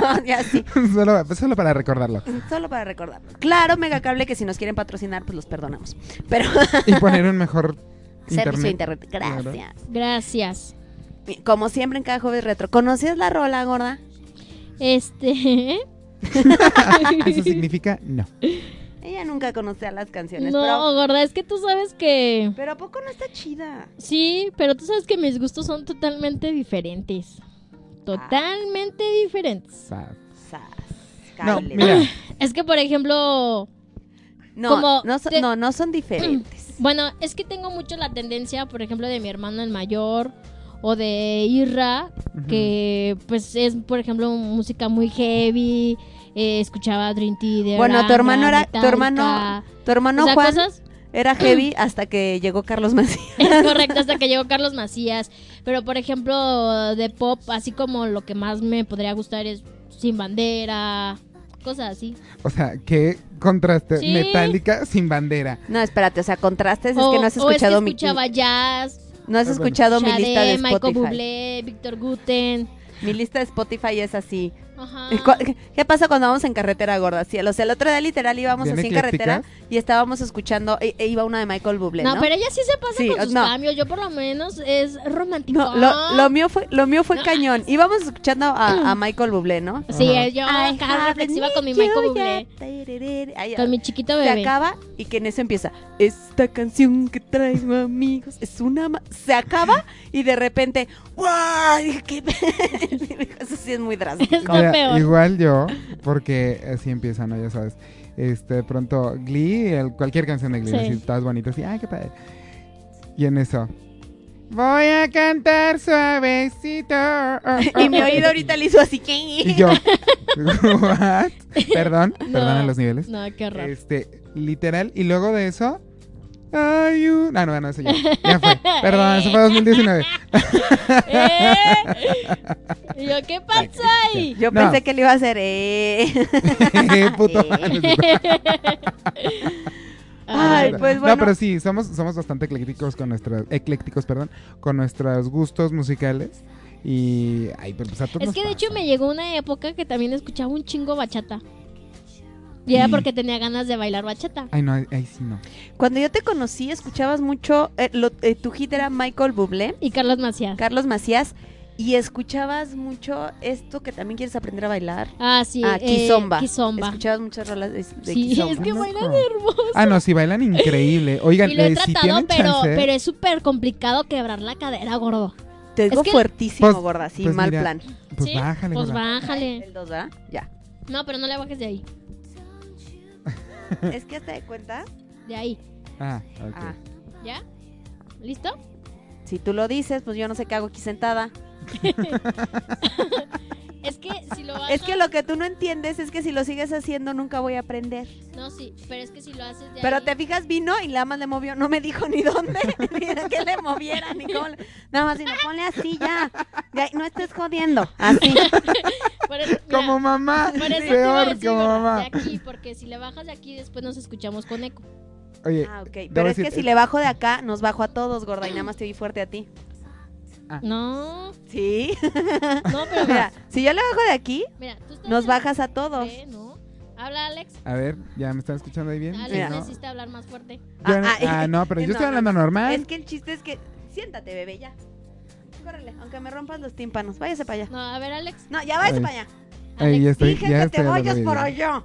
Speaker 3: No, ya sí.
Speaker 4: solo, solo para recordarlo.
Speaker 3: Solo para recordar. Claro, megacable que si nos quieren patrocinar, pues los perdonamos. Pero
Speaker 4: Y poner un mejor
Speaker 3: servicio de
Speaker 4: internet.
Speaker 3: internet. Gracias.
Speaker 1: Gracias.
Speaker 3: Como siempre en cada jueves retro. ¿Conocías la rola, gorda?
Speaker 1: Este.
Speaker 4: Eso significa no.
Speaker 3: Ella nunca conocía las canciones.
Speaker 1: No,
Speaker 3: Pero,
Speaker 1: gorda, es que tú sabes que.
Speaker 3: pero ¿a poco no está chida?
Speaker 1: Sí, pero tú sabes que mis gustos son totalmente diferentes. Totalmente diferentes.
Speaker 3: Sas,
Speaker 4: No,
Speaker 3: cale.
Speaker 4: mira,
Speaker 1: Es que, por ejemplo,
Speaker 3: No,
Speaker 1: como
Speaker 3: no,
Speaker 1: te-
Speaker 3: no, no son diferentes.
Speaker 1: bueno, es que tengo mucho la tendencia, por ejemplo, de mi hermano el mayor o de Irra, que pues es, por ejemplo, música muy heavy. Eh, escuchaba Dream Theater.
Speaker 3: Bueno, tu hermano era, tu hermano, tu hermano
Speaker 1: o sea,
Speaker 3: Juan
Speaker 1: cosas
Speaker 3: era heavy hasta que llegó Carlos Macías.
Speaker 1: Es correcto, hasta que llegó Carlos Macías. Pero, por ejemplo, de pop, así como lo que más me podría gustar es Sin Bandera, cosas así.
Speaker 4: o sea, qué contraste.
Speaker 1: Sí.
Speaker 4: Metálica sin bandera.
Speaker 3: No, espérate, o sea, contrastes es que no has
Speaker 1: o es que
Speaker 3: escuchado mi
Speaker 1: escuchaba jazz,
Speaker 3: no has escuchado mi lista de
Speaker 1: Sade, Michael
Speaker 3: Spotify.
Speaker 1: Bublé, Víctor Guten.
Speaker 3: Mi lista de Spotify es así.
Speaker 1: Ajá.
Speaker 3: ¿Y cu- ¿Qué, pasa cuando vamos en carretera gorda? Sí, o sea, el otro día literal íbamos
Speaker 4: ¿Bien
Speaker 3: así en carretera y estábamos escuchando, e, e iba una de Michael Bublé, ¿no?
Speaker 1: No, pero ella sí se pasa
Speaker 3: Sí,
Speaker 1: con sus
Speaker 3: no.
Speaker 1: cambios. Yo, por lo menos, es romántico.
Speaker 3: No, lo, lo mío fue, lo mío fue
Speaker 1: No.
Speaker 3: cañón. Íbamos escuchando a, a Michael Bublé, ¿no?
Speaker 1: Sí,
Speaker 4: Ajá.
Speaker 1: yo
Speaker 3: haven't
Speaker 1: reflexiva con mi Michael Bublé.
Speaker 3: Ay,
Speaker 1: Con mi chiquito
Speaker 3: se
Speaker 1: bebé.
Speaker 3: acaba y que en eso empieza esta canción que traigo amigos es una ma-". se acaba y de repente ¡guau! Dije, ¿qué? eso sí es muy drástico
Speaker 4: Mira,
Speaker 1: peor.
Speaker 4: igual yo, porque así empieza, ¿no? Ya sabes. Este, de pronto, Glee, el- cualquier canción de Glee,
Speaker 1: Sí.
Speaker 4: así, todas bonitas, y ay, qué padre. Y en eso, voy a cantar suavecito.
Speaker 3: y mi oído ahorita le hizo así
Speaker 4: Y
Speaker 3: que
Speaker 4: yo, ¿what? Perdón, perdón en los niveles.
Speaker 1: No, qué horror.
Speaker 4: Este, literal, y luego de eso, ay, you- Ah, no, no, eso ya. Ya fue. Perdón, eso fue 2019.
Speaker 1: ¿Eh? Y yo, ¿qué pasa ahí?
Speaker 3: yo
Speaker 4: No.
Speaker 3: pensé que le iba a hacer eh.
Speaker 4: Puto.
Speaker 3: Ay,
Speaker 4: No,
Speaker 3: pues
Speaker 4: No,
Speaker 3: bueno.
Speaker 4: pero sí, somos, somos bastante eclécticos con nuestras, eclécticos, perdón, con nuestros gustos musicales. Y, ay, pero pues a todos
Speaker 1: Es
Speaker 4: nos
Speaker 1: que de hecho
Speaker 4: pasa.
Speaker 1: me llegó una época que también escuchaba un chingo bachata. Y era porque tenía ganas de bailar bachata.
Speaker 4: Ay, no, ahí sí no.
Speaker 3: Cuando yo te conocí, escuchabas mucho. eh, lo- eh, tu hit era Michael Bublé,
Speaker 1: Y Carlos Macías.
Speaker 3: Carlos Macías. Y escuchabas mucho esto que también quieres aprender a bailar.
Speaker 1: Ah, sí.
Speaker 3: ah,
Speaker 1: eh,
Speaker 3: Kizomba.
Speaker 1: Kizomba.
Speaker 3: Escuchabas muchas rolas de, de
Speaker 1: Sí,
Speaker 3: Kizomba.
Speaker 1: es que bailan hermoso.
Speaker 4: Ah, no, sí, bailan increíble. Oigan,
Speaker 1: Y lo he
Speaker 4: eh, si
Speaker 1: tratado, pero,
Speaker 4: chance,
Speaker 1: pero es súper complicado quebrar la cadera, gordo.
Speaker 3: Te digo
Speaker 1: Es que-
Speaker 3: fuertísimo,
Speaker 4: Pues-
Speaker 3: gorda, sí,
Speaker 4: pues
Speaker 3: mal
Speaker 4: mira,
Speaker 3: plan.
Speaker 4: pues
Speaker 1: ¿Sí?
Speaker 4: bájale,
Speaker 1: Pues
Speaker 4: gorda.
Speaker 1: bájale.
Speaker 3: El dos, ¿verdad? Ya.
Speaker 1: No, pero no le bajes de ahí.
Speaker 3: Es que hasta de cuenta.
Speaker 1: De ahí.
Speaker 4: Ah, ok.
Speaker 3: Ah,
Speaker 1: ¿Ya? ¿Listo?
Speaker 3: si tú lo dices, pues yo no sé qué hago aquí sentada.
Speaker 1: Es que si lo bajas...
Speaker 3: Es que lo que tú no entiendes es que si lo sigues haciendo nunca voy a aprender.
Speaker 1: No, sí, pero es que si lo haces de
Speaker 3: Pero
Speaker 1: ahí...
Speaker 3: te fijas, vino y nada más le movió, no me dijo ni dónde, ni qué le moviera, ni cómo. le- Nada más, sino ponle así ya. Ahí, no estés jodiendo, así.
Speaker 1: Eso- mira,
Speaker 4: Como mamá. Peor
Speaker 1: decir,
Speaker 4: como mamá.
Speaker 1: de aquí, porque si le bajas de aquí después nos escuchamos con eco.
Speaker 4: Oye,
Speaker 3: Ah, ok.
Speaker 4: debo
Speaker 3: Pero es que si le bajo de acá, nos bajo a todos, gorda, y nada más te oí fuerte a ti.
Speaker 1: No,
Speaker 3: ¿Sí?
Speaker 1: no, pero mira,
Speaker 3: si yo le bajo de aquí,
Speaker 1: mira, tú estás
Speaker 3: nos
Speaker 1: en
Speaker 3: bajas a todos.
Speaker 1: B, ¿no? Habla Alex.
Speaker 4: a ver, ¿ya me están escuchando ahí bien?
Speaker 1: Alex.
Speaker 4: ¿No?
Speaker 1: necesita hablar más fuerte.
Speaker 4: Yo-
Speaker 3: Ah, ah,
Speaker 4: ah, no, pero yo
Speaker 3: no,
Speaker 4: estoy hablando normal.
Speaker 3: Es que el chiste es que. Siéntate, bebé, ya. Córrele, aunque me rompas los tímpanos. Váyase para allá.
Speaker 1: No, a ver, Alex.
Speaker 3: No, ya váyase para allá.
Speaker 4: Ahí ya estoy,
Speaker 3: Dije
Speaker 4: ya
Speaker 3: que
Speaker 4: estoy
Speaker 3: te
Speaker 4: bien.
Speaker 3: por allá.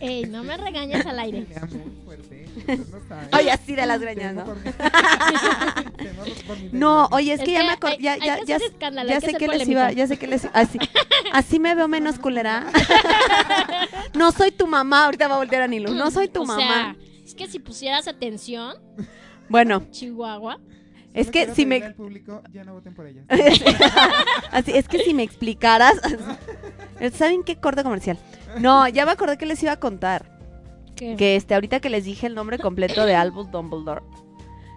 Speaker 1: Ey, no me regañes al aire.
Speaker 4: Muy fuerte, no saben.
Speaker 3: Oye, así de las greñas, ¿no? No, oye, es que ya me acordé. Ya, ya, ya, ya
Speaker 1: que
Speaker 3: sé que les iba. Ya sé que les. Así, así me veo menos culera. No soy tu mamá. Ahorita va a voltear a Nilu. No soy tu
Speaker 1: o
Speaker 3: mamá.
Speaker 1: Sea, es que si pusieras atención,
Speaker 3: Bueno,
Speaker 1: Chihuahua.
Speaker 3: es que si me.
Speaker 4: al público, ya no voten por ella.
Speaker 3: Así, es que si me explicaras. ¿Saben qué corte comercial? No, ya me acordé que les iba a contar.
Speaker 1: ¿Qué?
Speaker 3: Que este, ahorita que les dije el nombre completo de Albus Dumbledore.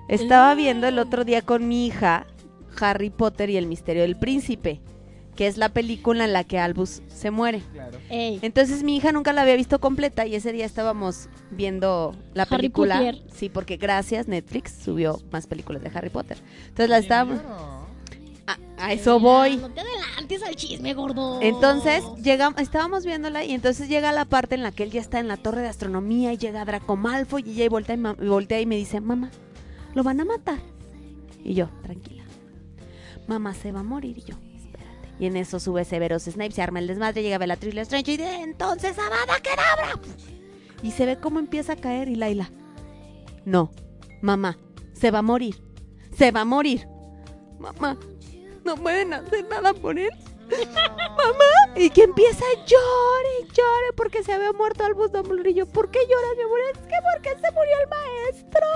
Speaker 3: Estaba viendo el otro día con mi hija Harry Potter y el misterio del príncipe. Que es la película en la que Albus se muere.
Speaker 4: Claro.
Speaker 3: Entonces mi hija nunca la había visto completa y ese día estábamos viendo la
Speaker 1: Harry
Speaker 3: película.
Speaker 1: Potter.
Speaker 3: Sí, porque gracias Netflix subió más películas de Harry Potter. Entonces la estábamos... A, eso voy.
Speaker 1: No te adelantes al chisme, gordo.
Speaker 3: Entonces llegamos, estábamos viéndola y entonces llega la parte en la que él ya está en la torre de astronomía y llega Draco Malfoy y ella y voltea y, voltea y me dice, mamá, lo van a matar. Y yo, tranquila. Mamá se va a morir y yo, espérate. Y en eso sube Severus Snape, se arma el desmadre, llega Bellatrix Lestrange y de entonces Avada Kedavra. Y se ve cómo empieza a caer y Laila. No, mamá, se va a morir. Se va a morir. Mamá, no pueden hacer nada por él. Mamá, y que empieza a llorar y llore porque se había muerto Albus Dumbledore. Y yo, ¿por qué lloras, mi amor? Es que porque se murió el maestro.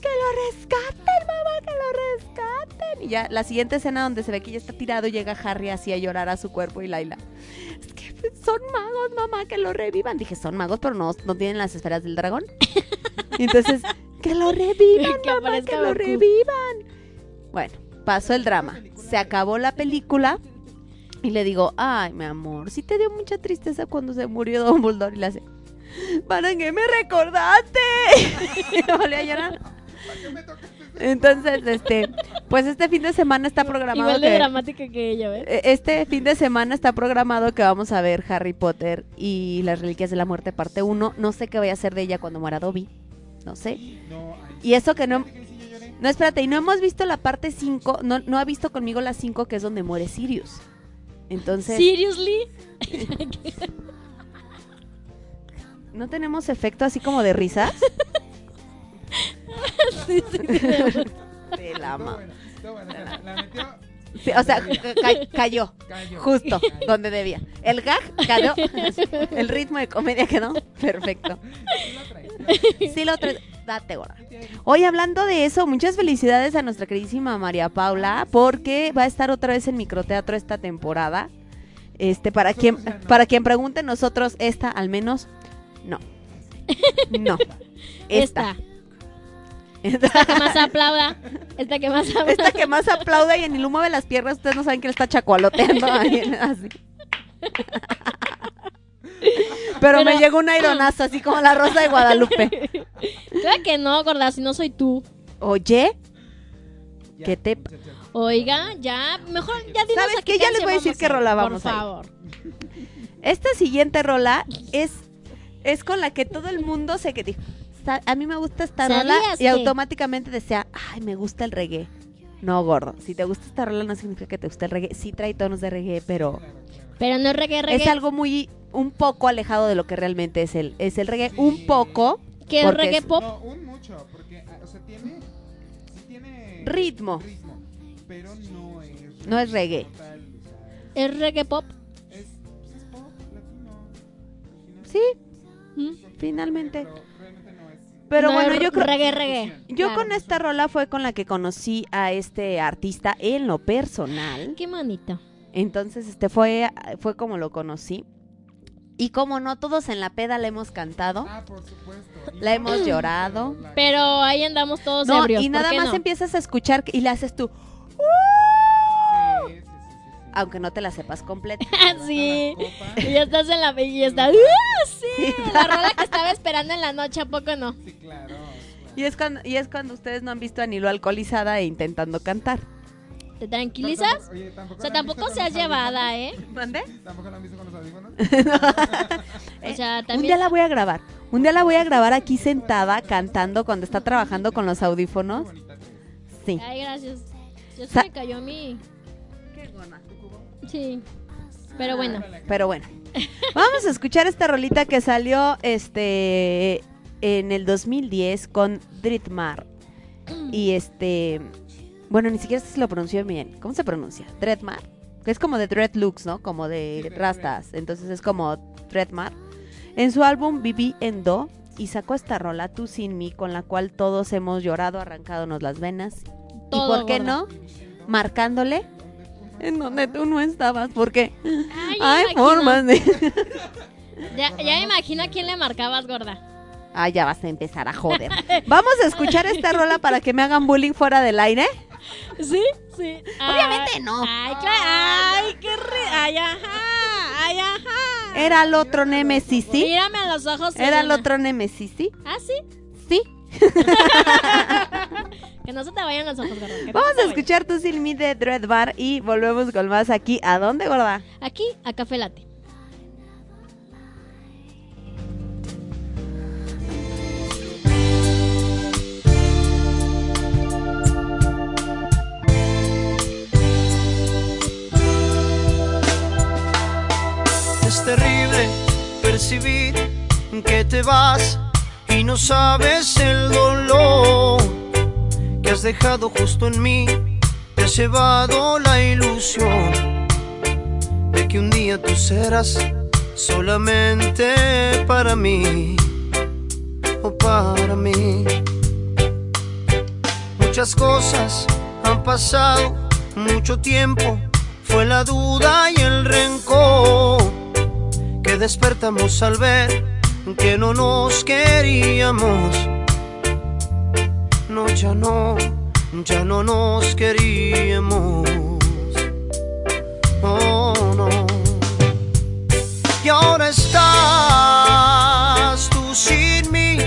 Speaker 3: Que lo rescaten, mamá, que lo rescaten. Y ya, la siguiente escena donde se ve que ya está tirado, llega Harry así a llorar a su cuerpo y Laila. Es que son magos, mamá, que lo revivan. Dije, son magos, pero no, no tienen las esferas del dragón. Y entonces, que lo revivan,
Speaker 1: Que
Speaker 3: mamá, que lo revivan. Bueno, pasó el drama. Se acabó la película. Y le digo, ay, mi amor, sí te dio mucha tristeza cuando se murió Dumbledore. Y le hace, ¿para qué me recordaste? y me volví a llorar. Entonces, este, pues este fin de semana está programado
Speaker 1: Igual de
Speaker 3: que-
Speaker 1: dramática que ella, ¿ves?
Speaker 3: eh, este fin de semana está programado que vamos a ver Harry Potter y las Reliquias de la Muerte parte 1. No sé qué voy a hacer de ella cuando muera Dobby. No sé.
Speaker 4: No,
Speaker 3: Y eso que no... No, espérate, y no hemos visto la parte 5, no, no ha visto conmigo la 5 que es donde muere Sirius. Entonces,
Speaker 1: Seriously?
Speaker 3: ¿no tenemos efecto así como de risas?
Speaker 1: Sí, sí, sí.
Speaker 3: De la
Speaker 4: buena, buena. La metió,
Speaker 3: Sí, o sea, ca- ca- cayó,
Speaker 4: cayó.
Speaker 3: justo
Speaker 4: Cayó.
Speaker 3: donde debía. El gag cayó, el ritmo de comedia quedó perfecto.
Speaker 4: Sí lo traes.
Speaker 3: Date gorda. Hoy hablando de eso, muchas felicidades a nuestra queridísima María Paula, porque va a estar otra vez en microteatro esta temporada. Este, para quien,
Speaker 4: Nosotros ya no.
Speaker 3: para quien pregunte, nosotros esta al menos, no. No. Esta.
Speaker 1: Esta que más aplauda. Esta que más aplauda.
Speaker 3: Esta que más aplauda y en el mueve las piernas, ustedes no saben quién está chacualoteando ahí, así. Pero, me llegó un aironazo, así como la rosa de Guadalupe.
Speaker 1: Claro que no, gorda, si no soy tú.
Speaker 3: Oye,
Speaker 4: Ya,
Speaker 3: ¿Qué te-.
Speaker 1: Oiga, ya, mejor ya dinos
Speaker 3: ¿Sabes qué? Ya les voy a decir qué rola vamos
Speaker 1: Por favor.
Speaker 3: esta siguiente rola es, es con la que todo el mundo se que dijo, "Sa- a mí me gusta esta rola
Speaker 1: ¿Sabías
Speaker 3: y
Speaker 1: que-
Speaker 3: automáticamente desea, ay, me gusta el reggae. No, gordo, si te gusta esta rola no significa que te guste el reggae. Sí trae tonos de reggae, pero
Speaker 1: Pero no es reggae, reggae.
Speaker 3: es algo muy, un poco alejado de lo que realmente es el, es el reggae. Un poco
Speaker 1: que es reggae
Speaker 3: es-
Speaker 1: pop.
Speaker 4: No, un mucho, porque, ah, o sea, tiene, sí tiene
Speaker 3: Ritmo.
Speaker 4: ritmo, pero no es
Speaker 3: No es reggae.
Speaker 4: total, o sea,
Speaker 1: Es reggae pop.
Speaker 4: es, pues es pop,
Speaker 3: Sí,
Speaker 1: ¿Mm?
Speaker 3: finalmente. Pero
Speaker 1: No,
Speaker 3: bueno, yo creo...
Speaker 1: Reggae, reggae.
Speaker 3: Yo
Speaker 1: Claro.
Speaker 3: con esta rola fue con la que conocí a este artista en lo personal.
Speaker 1: Qué bonito.
Speaker 3: Entonces, este fue, fue como lo conocí. Y como no, todos en la peda la hemos cantado,
Speaker 4: Ah, por supuesto.
Speaker 3: La
Speaker 4: no,
Speaker 3: hemos llorado.
Speaker 1: Pero ahí andamos todos
Speaker 3: No,
Speaker 1: ebrios.
Speaker 3: y
Speaker 1: ¿por
Speaker 3: nada más
Speaker 1: no?
Speaker 3: empiezas a escuchar y le haces tú,
Speaker 4: sí.
Speaker 3: Aunque no te la sepas completa.
Speaker 1: sí. Y ya estás en la y está. ¡Ah, sí! La rola que estaba esperando en la noche, ¿a poco no?
Speaker 4: Sí, claro. claro.
Speaker 3: Y es cuando, y es cuando ustedes no han visto a Nilo alcoholizada e intentando cantar.
Speaker 1: ¿Te tranquilizas?
Speaker 4: Tampoco- oye, ¿tampoco
Speaker 1: O sea, tampoco seas llevada, ¿eh?
Speaker 3: ¿Mande?
Speaker 4: ¿Tampoco la han visto con los audífonos?
Speaker 1: O sea,
Speaker 3: Un
Speaker 1: también.
Speaker 3: día la voy a grabar. Un día la voy a grabar aquí sentada cantando cuando está trabajando con los audífonos. Sí.
Speaker 1: Ay, gracias. Ya se me cayó mi. Sí. Pero bueno.
Speaker 3: Pero bueno. Vamos a escuchar esta rolita que salió este en el 2010 con Dritmar. Y este bueno, ni siquiera sé si lo pronunció bien. ¿Cómo se pronuncia? Dretmar. Que es como de dreadlocks, ¿no? Como de rastas. Entonces es como Dretmar. En su álbum Viví en Do y sacó esta rola Tú sin mí con la cual todos hemos llorado, arrancándonos las venas.
Speaker 1: Todo,
Speaker 3: ¿Y por qué
Speaker 1: gorda.
Speaker 3: no? Marcándole en donde tú no estabas, porque
Speaker 1: Ay,
Speaker 3: hay
Speaker 1: imagino.
Speaker 3: formas de...
Speaker 1: Ya, ya me imagino a quién le marcabas, gorda.
Speaker 3: Ah, ya vas a empezar a joder. Vamos a escuchar esta rola para que me hagan bullying fuera del aire.
Speaker 1: ¿Sí? Sí.
Speaker 3: Obviamente
Speaker 1: Ay,
Speaker 3: no.
Speaker 1: Ay, claro. Ay, qué ri... Ay, ajá. Ay, ajá.
Speaker 3: Era el otro Nemesis, ¿sí?
Speaker 1: Mírame a los ojos.
Speaker 3: Era el otro Nemesis, ¿sí?
Speaker 1: Ah, sí.
Speaker 3: Sí.
Speaker 1: Que no se te vayan los ojos, gorda. no
Speaker 3: Vamos a escuchar Tu Sin Mí de Dread Bar y volvemos con más aquí. ¿A dónde, gorda?
Speaker 1: Aquí, a Café Late.
Speaker 8: Es terrible percibir que te vas y no sabes el dolor que has dejado justo en mí. Te has llevado la ilusión de que un día tú serás solamente para mí o para mí. Muchas cosas han pasado, mucho tiempo, fue la duda y el rencor que despertamos al ver que no nos queríamos. No, ya no, ya no nos queríamos. Oh, no. Y ahora estás tú sin mí.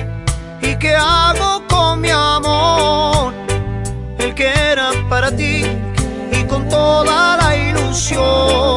Speaker 8: ¿Y qué hago con mi amor? El que era para ti y con toda la ilusión.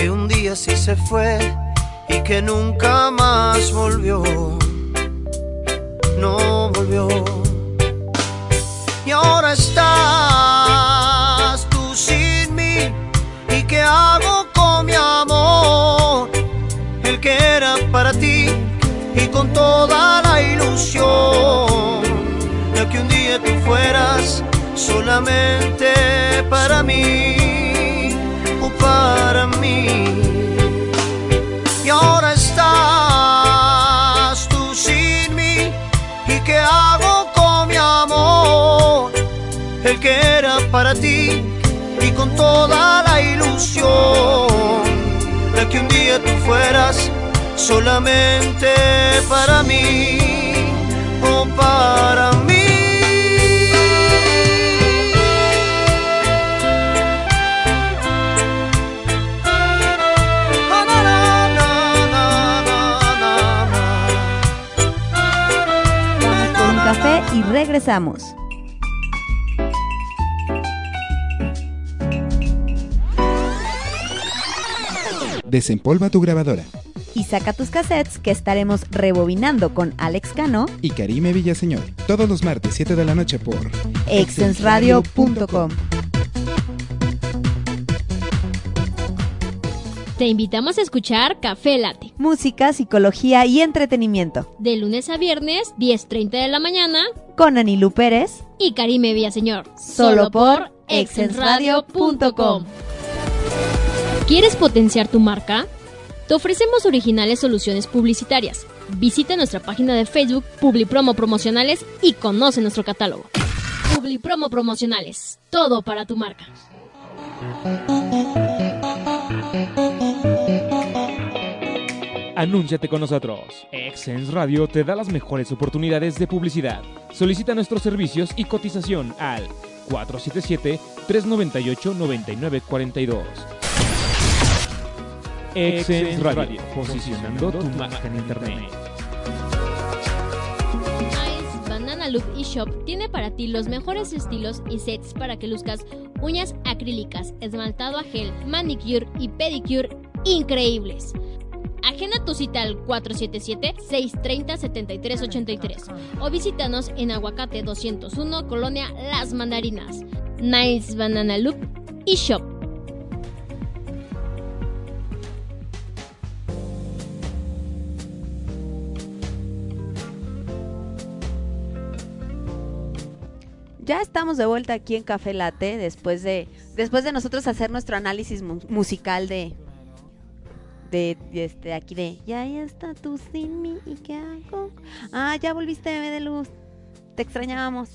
Speaker 8: que un día sí se fue y que nunca más volvió. No volvió. Y ahora estás tú sin mí. ¿Y qué hago con mi amor? El que era para ti y con toda la ilusión. De que un día tú fueras solamente para mí para ti y con toda la ilusión de que un día tú fueras solamente para mí o para mí. Na, na,
Speaker 4: Desempolva tu grabadora.
Speaker 9: Y saca tus cassettes que estaremos rebobinando con Alex Cano,
Speaker 4: Y Karime Villaseñor. Todos los martes 7 de la noche por
Speaker 9: exensradio.com.
Speaker 1: Te invitamos a escuchar Café Late.
Speaker 9: Música, psicología y entretenimiento.
Speaker 1: De lunes a viernes, 10.30 de la mañana.
Speaker 9: Con Anilú Pérez.
Speaker 1: Y Karime Villaseñor.
Speaker 9: Solo por exensradio.com.
Speaker 1: ¿Quieres potenciar tu marca? Te ofrecemos originales soluciones publicitarias. Visita nuestra página de Facebook Publipromo Promocionales y conoce nuestro catálogo. Publipromo Promocionales. Todo para tu marca.
Speaker 5: Anúnciate con nosotros. Exens Radio te da las mejores oportunidades de publicidad. Solicita nuestros servicios y cotización al 477-398-9942. Exens Radio, posicionando tu marca en Internet.
Speaker 1: Nice Banana Look eShop tiene para ti los mejores estilos y sets para que luzcas uñas acrílicas, esmaltado a gel, manicure y pedicure increíbles. Agenda tu cita al 477-630-7383 o visítanos en Aguacate 201, Colonia Las Mandarinas. Nice Banana Look eShop.
Speaker 3: Ya estamos de vuelta aquí en Café Late después de después de nosotros hacer nuestro análisis mu- musical de de, de este aquí de ya ya está tú sin mí y qué hago. Ah, ya volviste bebé de luz. Te extrañábamos.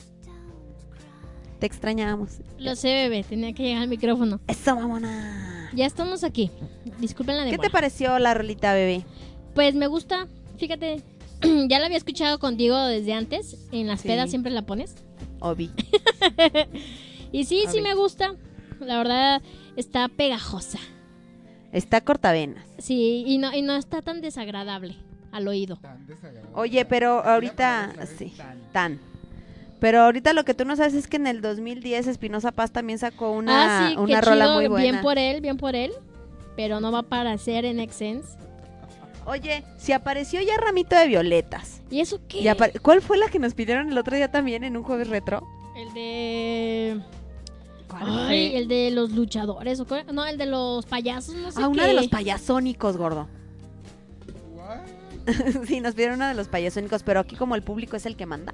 Speaker 3: Te extrañábamos.
Speaker 1: Lo sé, bebé, tenía que llegar al micrófono.
Speaker 3: Eso, mamona.
Speaker 1: Ya estamos aquí. Disculpen la
Speaker 3: ¿Qué te
Speaker 1: demora.
Speaker 3: pareció la rolita, bebé?
Speaker 1: Pues me gusta, fíjate, ya la había escuchado contigo desde antes. En las
Speaker 3: Sí.
Speaker 1: pedas siempre la pones.
Speaker 3: Obi.
Speaker 1: Y sí, sí me gusta. La verdad, está pegajosa.
Speaker 3: Está cortavenas.
Speaker 1: Sí, y no, y no está tan desagradable al oído.
Speaker 3: Oye, pero ahorita sí, tan. Pero ahorita lo que tú no sabes es que en el 2010 Espinosa Paz también sacó una,
Speaker 1: ah, sí,
Speaker 3: una rola
Speaker 1: chido,
Speaker 3: muy buena.
Speaker 1: bien por él, bien por él. Pero no va para hacer en Excense.
Speaker 3: Oye, si apareció ya Ramito de Violetas.
Speaker 1: ¿Y eso qué?
Speaker 3: Y ¿Cuál fue la que nos pidieron el otro día también en un jueves retro?
Speaker 1: El de...
Speaker 3: ¿Cuál
Speaker 1: Ay,
Speaker 3: fue?
Speaker 1: el de los luchadores. ¿o cuál? No, el de los payasos, no sé
Speaker 3: Ah, una
Speaker 1: qué.
Speaker 3: de los payasónicos, gordo. sí, nos pidieron una de los payasónicos, pero aquí como el público es el que manda.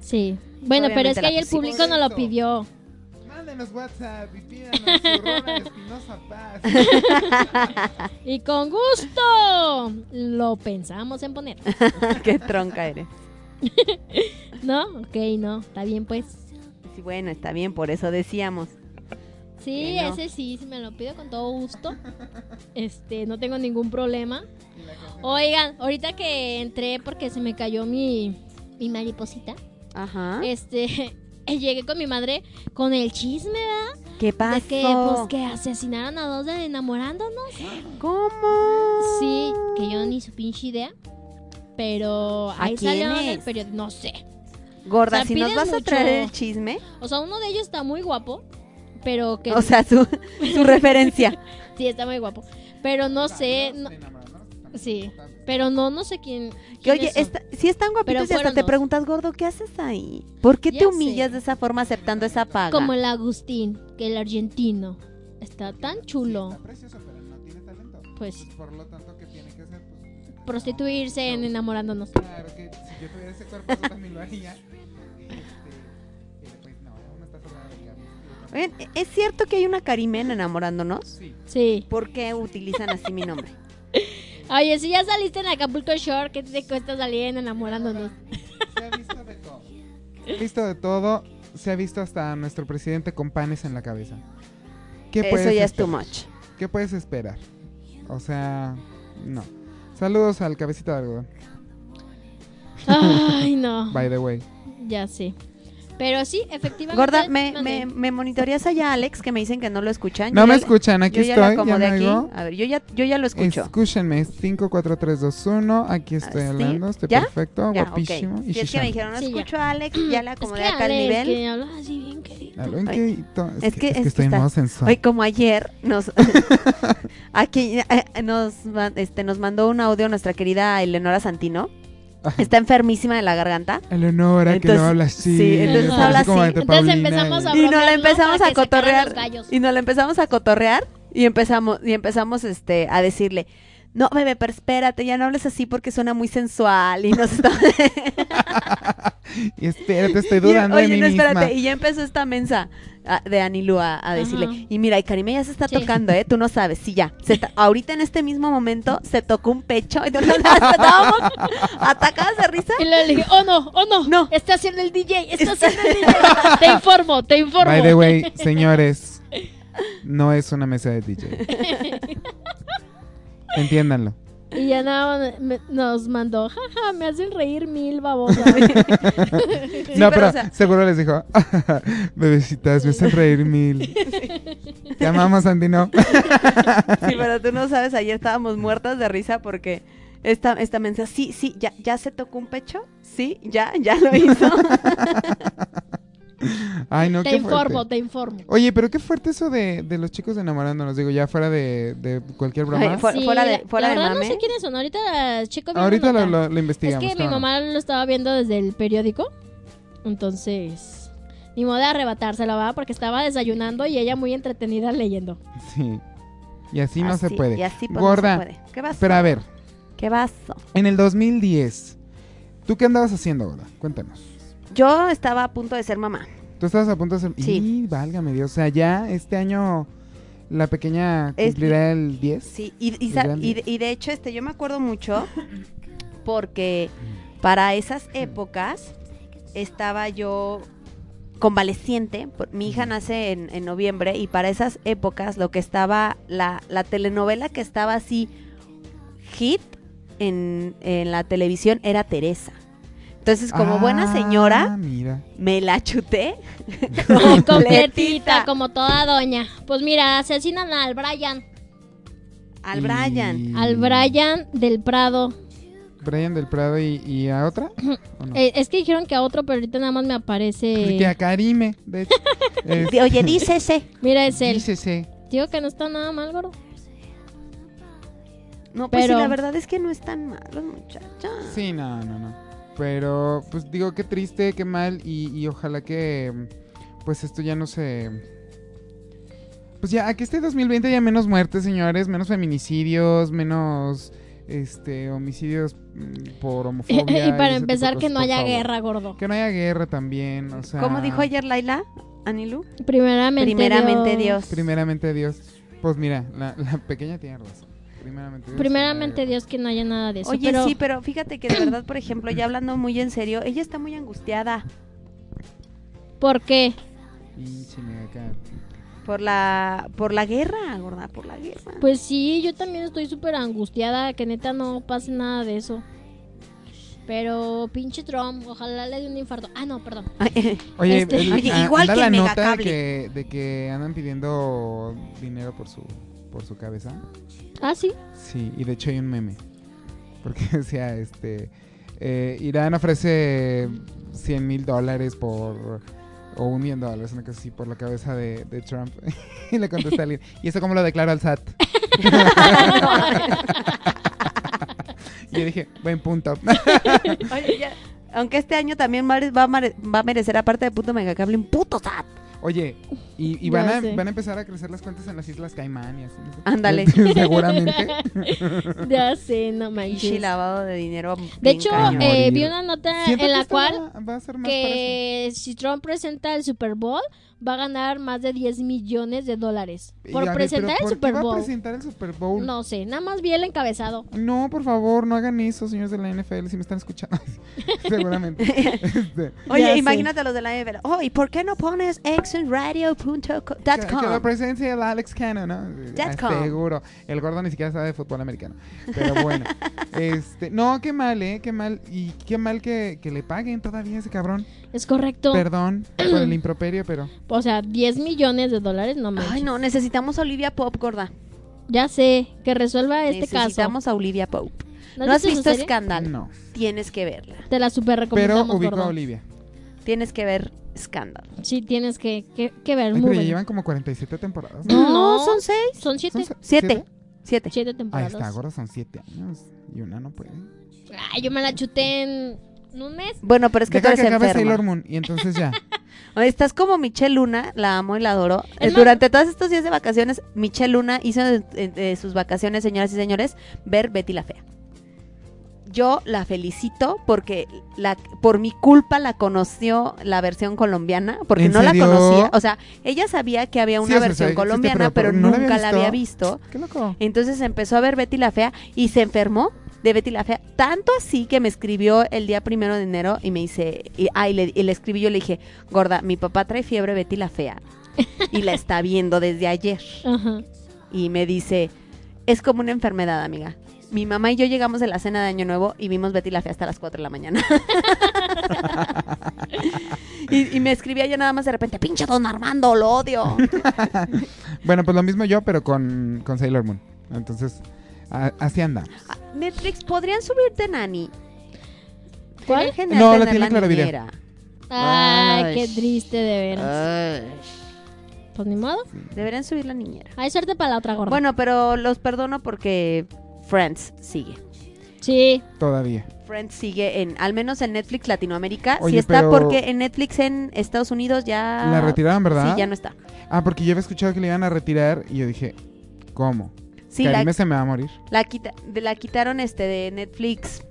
Speaker 1: Sí. Bueno, pero es que ahí el público no lo pidió.
Speaker 4: Mándenos WhatsApp y pídanos su rola de Espinosa Paz.
Speaker 1: Y con gusto lo pensamos en poner.
Speaker 3: Qué tronca eres.
Speaker 1: ¿No? Ok, no. Está bien, pues.
Speaker 3: Sí, bueno, está bien, por eso decíamos.
Speaker 1: Sí,
Speaker 3: no.
Speaker 1: ese sí, sí me lo pido con todo gusto. Este, no tengo ningún problema. Oigan, ahorita que entré porque se me cayó mi, mi mariposita,
Speaker 3: Ajá.
Speaker 1: este, llegué con mi madre con el chisme, ¿verdad?
Speaker 3: ¿Qué pasó?
Speaker 1: De que, pues, que asesinaron a dos de enamorándonos.
Speaker 3: ¿Cómo?
Speaker 1: Sí, que yo ni su pinche idea. Pero
Speaker 3: ¿A
Speaker 1: ahí salió en el periódico, no sé.
Speaker 3: Gorda,
Speaker 1: O sea,
Speaker 3: si nos vas a traer el chisme,
Speaker 1: O sea, uno de ellos está muy guapo, pero que...
Speaker 3: o sea, su, su referencia.
Speaker 1: sí, está muy guapo. Pero no sé... no- sí, pero no, no sé quién...
Speaker 3: Que
Speaker 1: quién
Speaker 3: oye,
Speaker 1: es.
Speaker 3: está- si están guapitos y hasta te preguntas, gordo, ¿qué haces ahí? ¿Por qué te
Speaker 1: Ya
Speaker 3: humillas
Speaker 1: sé.
Speaker 3: de esa forma aceptando esa paga?
Speaker 1: Como el Agustín, que el argentino. Está tan chulo.
Speaker 4: Está precioso, pero no tiene talento.
Speaker 1: Pues
Speaker 4: Por lo tanto, ¿qué tiene que hacer? Pues,
Speaker 1: prostituirse en enamorándonos.
Speaker 4: claro que si yo tuviera ese cuerpo, yo también lo haría. Pues no,
Speaker 3: ¿es cierto que hay una Carimen enamorándonos?
Speaker 4: Sí.
Speaker 1: Sí.
Speaker 3: ¿Por qué utilizan así mi nombre?
Speaker 1: Oye, si ya saliste en Acapulco Shore, ¿qué te cuesta salir en enamorándonos?
Speaker 4: Se ha visto de todo. He visto de todo. se ha visto hasta a nuestro presidente con panes en la cabeza. ¿Qué
Speaker 3: Eso
Speaker 4: puedes
Speaker 3: ya es too
Speaker 4: esperar?
Speaker 3: much.
Speaker 4: ¿Qué puedes esperar? O sea, no. Saludos al cabecita de algodón,
Speaker 1: Ay, no.
Speaker 4: by the way.
Speaker 1: Ya sé. Pero sí, efectivamente.
Speaker 3: Gorda, me, me, me monitoreas allá, Alex, que me dicen que no lo escuchan.
Speaker 4: No
Speaker 3: Yo
Speaker 4: me
Speaker 3: ya-
Speaker 4: escuchan, aquí
Speaker 3: yo ya
Speaker 4: estoy,
Speaker 3: lo
Speaker 4: ya
Speaker 3: acomodé
Speaker 4: me
Speaker 3: aquí.
Speaker 4: oigo.
Speaker 3: A ver, yo ya, yo ya lo escucho.
Speaker 4: Escúchenme, 54321, aquí estoy
Speaker 3: ¿Ah, sí?
Speaker 4: hablando, estoy
Speaker 3: ¿Ya?
Speaker 4: perfecto,
Speaker 3: Ya,
Speaker 4: guapísimo.
Speaker 3: ok.
Speaker 4: Y
Speaker 3: Si es que me dijeron, no
Speaker 1: Sí, ya.
Speaker 3: escucho a Alex, ya
Speaker 1: Es
Speaker 3: acomodé
Speaker 1: que
Speaker 3: acá
Speaker 1: Alex,
Speaker 3: nivel.
Speaker 1: que habla así bien querido.
Speaker 4: En es,
Speaker 3: Es
Speaker 4: que,
Speaker 3: que-
Speaker 4: es
Speaker 3: es
Speaker 4: que estoy en
Speaker 3: está-
Speaker 4: modo sensual.
Speaker 3: Hoy como ayer nos aquí eh, nos este nos mandó un audio nuestra querida Eleonora Santino. Está enfermísima de la garganta.
Speaker 4: Eleonora, que
Speaker 3: Entonces,
Speaker 4: no habla así.
Speaker 3: sí, entonces habla así.
Speaker 1: Entonces
Speaker 4: Paulina,
Speaker 1: empezamos a.
Speaker 3: Y nos la empezamos a
Speaker 1: que
Speaker 3: cotorrear. Y nos la empezamos a cotorrear y empezamos y empezamos este a decirle no, bebé, pero espérate, ya no hables así porque suena muy sensual y nos está...
Speaker 4: Y espérate, estoy
Speaker 3: Y-
Speaker 4: dudando
Speaker 3: Oye,
Speaker 4: de mí
Speaker 3: no,
Speaker 4: misma.
Speaker 3: espérate, y ya empezó esta mensa ah, de Anilu a, a decirle,
Speaker 1: Ajá.
Speaker 3: y mira, y Karime ya se está
Speaker 1: Sí.
Speaker 3: tocando, ¿eh? Tú no sabes, sí, ya. Se está- ahorita en este mismo momento se tocó un pecho y nosotros estábamos atacadas de risa.
Speaker 1: Y le dije, oh no, oh no,
Speaker 3: No.
Speaker 1: está haciendo el DJ, está haciendo el DJ. te informo, te informo.
Speaker 4: By the way, señores, no es una mesa de DJ. Entiéndanlo.
Speaker 1: Y ya nada más me- nos mandó, jaja, me hacen reír mil babosa.
Speaker 4: no,
Speaker 3: pero,
Speaker 4: pero
Speaker 3: o sea-
Speaker 4: seguro les dijo, bebecitas, me hacen reír mil. Te amamos, Andy, ¿no?
Speaker 3: Sí, pero tú no sabes, ayer estábamos muertas de risa porque esta, esta mensa, sí, sí, ya, ya se tocó un pecho, sí, ya, ya lo hizo.
Speaker 4: Ay, no,
Speaker 1: te
Speaker 4: qué
Speaker 1: informo,
Speaker 4: fuerte.
Speaker 1: te informo.
Speaker 4: Oye, pero qué fuerte eso de, de los chicos enamorándonos. Digo, ya fuera de, de cualquier broma.
Speaker 3: Ay, fue- fuera de-
Speaker 1: la-
Speaker 3: fuera
Speaker 1: la
Speaker 3: de
Speaker 1: verdad
Speaker 3: mame.
Speaker 1: no sé quiénes son, ahorita chico
Speaker 4: Ahorita lo, lo- lo
Speaker 1: Es
Speaker 4: investigamos.
Speaker 1: que mi mamá lo estaba viendo desde el periódico. Entonces, ni modo de arrebatársela, ¿va? Porque estaba desayunando y ella muy entretenida leyendo.
Speaker 4: Sí. Y así no se puede.
Speaker 3: Y así pues,
Speaker 4: Gorda.
Speaker 3: no se puede. ¿Qué vas?
Speaker 4: Pero a ver,
Speaker 3: ¿Qué vas?
Speaker 4: en el 2010, ¿tú qué andabas haciendo, Gorda? Cuéntanos.
Speaker 3: Yo estaba a punto de ser mamá.
Speaker 4: Tú estabas a punto de ser...
Speaker 3: Sí.
Speaker 4: Y válgame Dios. O sea, ya este año la pequeña
Speaker 3: Es-
Speaker 4: cumplirá el 10.
Speaker 3: Sí, y, y, de- y de hecho, este, yo me acuerdo mucho porque para esas épocas estaba yo convaleciente. Mi hija nace en, en noviembre y para esas épocas lo que estaba, la, la telenovela que estaba así hit en, en la televisión era Teresa. Entonces, como buena
Speaker 4: Ah,
Speaker 3: señora,
Speaker 4: mira.
Speaker 3: me la chuté
Speaker 1: Completita, como toda doña. Pues mira, asesinan al Brian.
Speaker 3: al
Speaker 4: Y-
Speaker 3: Brian.
Speaker 1: Al Brian del Prado.
Speaker 4: Brian del Prado y, y a otra. ¿O no?
Speaker 1: Eh, es que dijeron que a otro, pero ahorita nada más me aparece.
Speaker 4: que a Karime. De hecho. Es-
Speaker 3: Oye, dícese.
Speaker 1: Mira, es él.
Speaker 4: dícese.
Speaker 1: Digo que no está nada mal, gordo.
Speaker 3: No, pues sí,
Speaker 1: Pero-
Speaker 3: la verdad es que no es tan malo, muchacha.
Speaker 4: Sí, no, no, no. Pero, pues digo, qué triste, qué mal. Y, y ojalá que, pues esto ya no se. Pues ya, a que este 2020 haya menos muertes, señores. Menos feminicidios, menos. Este, homicidios mm, por homofobia.
Speaker 1: y para empezar, que no haya
Speaker 4: favor.
Speaker 1: guerra, gordo.
Speaker 4: Que no haya guerra también, o sea.
Speaker 3: ¿Cómo dijo ayer Laila? Anilu.
Speaker 1: Primeramente,
Speaker 3: Primeramente Dios.
Speaker 4: Primeramente Dios. Pues mira, la, la pequeña tiene razón. Primeramente Dios.
Speaker 1: Primeramente
Speaker 4: que no haya
Speaker 1: Dios que no haya nada de eso.
Speaker 3: Oye,
Speaker 1: pero
Speaker 3: sí, pero fíjate que de verdad, por ejemplo, ya hablando muy en serio, ella está muy angustiada
Speaker 1: ¿por qué?
Speaker 3: por la por la guerra, gorda, por la guerra.
Speaker 1: Pues sí, yo también estoy súper angustiada, que neta no pase nada de eso. Pero pinche Trump, ojalá le dé un infarto. Ah, no, perdón.
Speaker 4: Oye,
Speaker 1: Este-
Speaker 4: el-
Speaker 3: Oye,
Speaker 4: a-
Speaker 3: igual
Speaker 4: anda
Speaker 3: que
Speaker 4: la nota de que, de que andan pidiendo dinero por su por su cabeza.
Speaker 1: Ah, sí.
Speaker 4: Sí, y de hecho hay un meme. Porque decía, este, eh, Irán ofrece 100 mil dólares por, o un millón de dólares, una cosa así, por la cabeza de, de Trump. y le contesta alguien, ¿y eso cómo lo declaro al SAT? y yo dije, buen punto.
Speaker 3: Oye, ya, aunque este año también va a va a merecer aparte de puto megacable un puto SAT.
Speaker 4: Oye, y, y van, a,
Speaker 1: sé.
Speaker 4: van a empezar a crecer las cuentas en las Islas Caimán y así. ¿no?
Speaker 3: Ándale.
Speaker 4: Seguramente.
Speaker 1: Ya sé, no
Speaker 3: Y
Speaker 1: manches.
Speaker 3: lavado de dinero.
Speaker 1: De hecho, eh, vi una nota
Speaker 4: Siento
Speaker 1: en la cual
Speaker 4: va, va a ser más para eso.
Speaker 1: que si Trump presenta el Super Bowl, va a ganar más de 10 millones de dólares
Speaker 4: Y
Speaker 1: por
Speaker 4: ver,
Speaker 1: presentar el
Speaker 4: ¿por qué
Speaker 1: Super Bowl.
Speaker 4: presentar el Super Bowl?
Speaker 1: No sé, nada más vi el encabezado.
Speaker 4: No, por favor, no hagan eso, señores de la NFL, si me están escuchando. Seguramente. Este,
Speaker 3: Oye,
Speaker 1: Ya sé.
Speaker 3: imagínate a los de la NFL. Oh, ¿y por qué no pones
Speaker 4: que, que lo presente el Alex Cano, ¿no? Ah,
Speaker 3: com.
Speaker 4: Seguro. El gordo ni siquiera sabe de fútbol americano. Pero bueno. este, no, qué mal, ¿eh? Qué mal. Y qué mal que, que le paguen todavía a ese cabrón.
Speaker 1: Es correcto.
Speaker 4: Perdón por el improperio, pero...
Speaker 1: O sea, 10 millones de dólares, no manches.
Speaker 3: Ay, no, necesitamos a Olivia Pope, gorda.
Speaker 1: Ya sé, que resuelva este caso.
Speaker 3: necesitamos a Olivia Pope. ¿No,
Speaker 1: has
Speaker 3: has
Speaker 1: visto?
Speaker 3: Scandal?
Speaker 4: No.
Speaker 3: Tienes que verla.
Speaker 1: Te la super
Speaker 4: Pero
Speaker 1: recomendamos,
Speaker 4: ubico a. Olivia.
Speaker 3: Tienes que ver Scandal.
Speaker 1: Sí, tienes que, que, que ver.
Speaker 4: Ay,
Speaker 1: muy
Speaker 4: pero ya llevan como 47 temporadas.
Speaker 1: No,
Speaker 3: son seis.
Speaker 1: Son siete.
Speaker 4: ¿Son
Speaker 3: Siete. Siete.
Speaker 1: Siete
Speaker 4: Ahí
Speaker 1: temporadas.
Speaker 4: está, gordo, son 7 años. Y una no puede.
Speaker 1: Ay, yo me la chuté en un mes.
Speaker 3: Bueno, pero es que
Speaker 4: Deja
Speaker 3: tú
Speaker 4: que
Speaker 3: eres
Speaker 4: acabe
Speaker 3: enferma.
Speaker 4: Sailor Moon y entonces ya.
Speaker 3: Oye, Estás como Michelle Luna, la amo y la adoro.
Speaker 1: Es
Speaker 3: Eh,
Speaker 1: más-
Speaker 3: Durante todos estos días de vacaciones, Michelle Luna hizo de, de- de sus vacaciones, señoras y señores, ver Betty la Fea. Yo la felicito porque la, por mi culpa la conoció la versión colombiana, porque
Speaker 4: ¿En
Speaker 3: no
Speaker 4: serio?
Speaker 3: la conocía. O sea, ella sabía que había una versión colombiana,
Speaker 4: pero-
Speaker 3: pero,
Speaker 4: pero no la había
Speaker 3: nunca la había
Speaker 4: visto. Qué loco.
Speaker 3: Entonces empezó a ver Betty la Fea y se enfermó de Betty la Fea. Tanto así que me escribió el día primero de enero y me dice, y, ah, y le, y le escribí yo, le dije, gorda, mi papá trae fiebre Betty la Fea y la está viendo desde ayer. Y me dice, es como una enfermedad, amiga. Mi mamá y yo llegamos de la cena de Año Nuevo y vimos Betty la Fea hasta las 4 de la mañana. y, y me escribía yo nada más de repente, pinche don Armando, lo odio.
Speaker 4: Bueno, pues lo mismo yo, pero con, con Sailor Moon. Entonces, a- así anda.
Speaker 3: Ah, Netflix, ¿podrían subirte Nani?
Speaker 1: ¿Cuál?
Speaker 4: No, la tiene Claro Video.
Speaker 3: niñera.
Speaker 1: Ay,
Speaker 3: Ay.
Speaker 1: qué triste de veras.
Speaker 3: Ay,
Speaker 1: Pues ni modo.
Speaker 3: deberían subir la niñera.
Speaker 1: Hay suerte para la otra gorda.
Speaker 3: Bueno, pero los perdono porque Friends sigue.
Speaker 1: Sí.
Speaker 4: Todavía.
Speaker 3: Friends sigue en, al menos en Netflix Latinoamérica.
Speaker 4: Oye,
Speaker 3: sí está
Speaker 4: pero-
Speaker 3: porque en Netflix en Estados Unidos ya...
Speaker 4: La retiraron, ¿verdad?
Speaker 3: Sí, ya no está.
Speaker 4: Ah, porque yo había escuchado que le iban a retirar y yo dije, ¿cómo?
Speaker 3: Sí,
Speaker 4: Karime
Speaker 3: la,
Speaker 4: se me va a morir.
Speaker 3: la, quita- de- la quitaron este de Netflix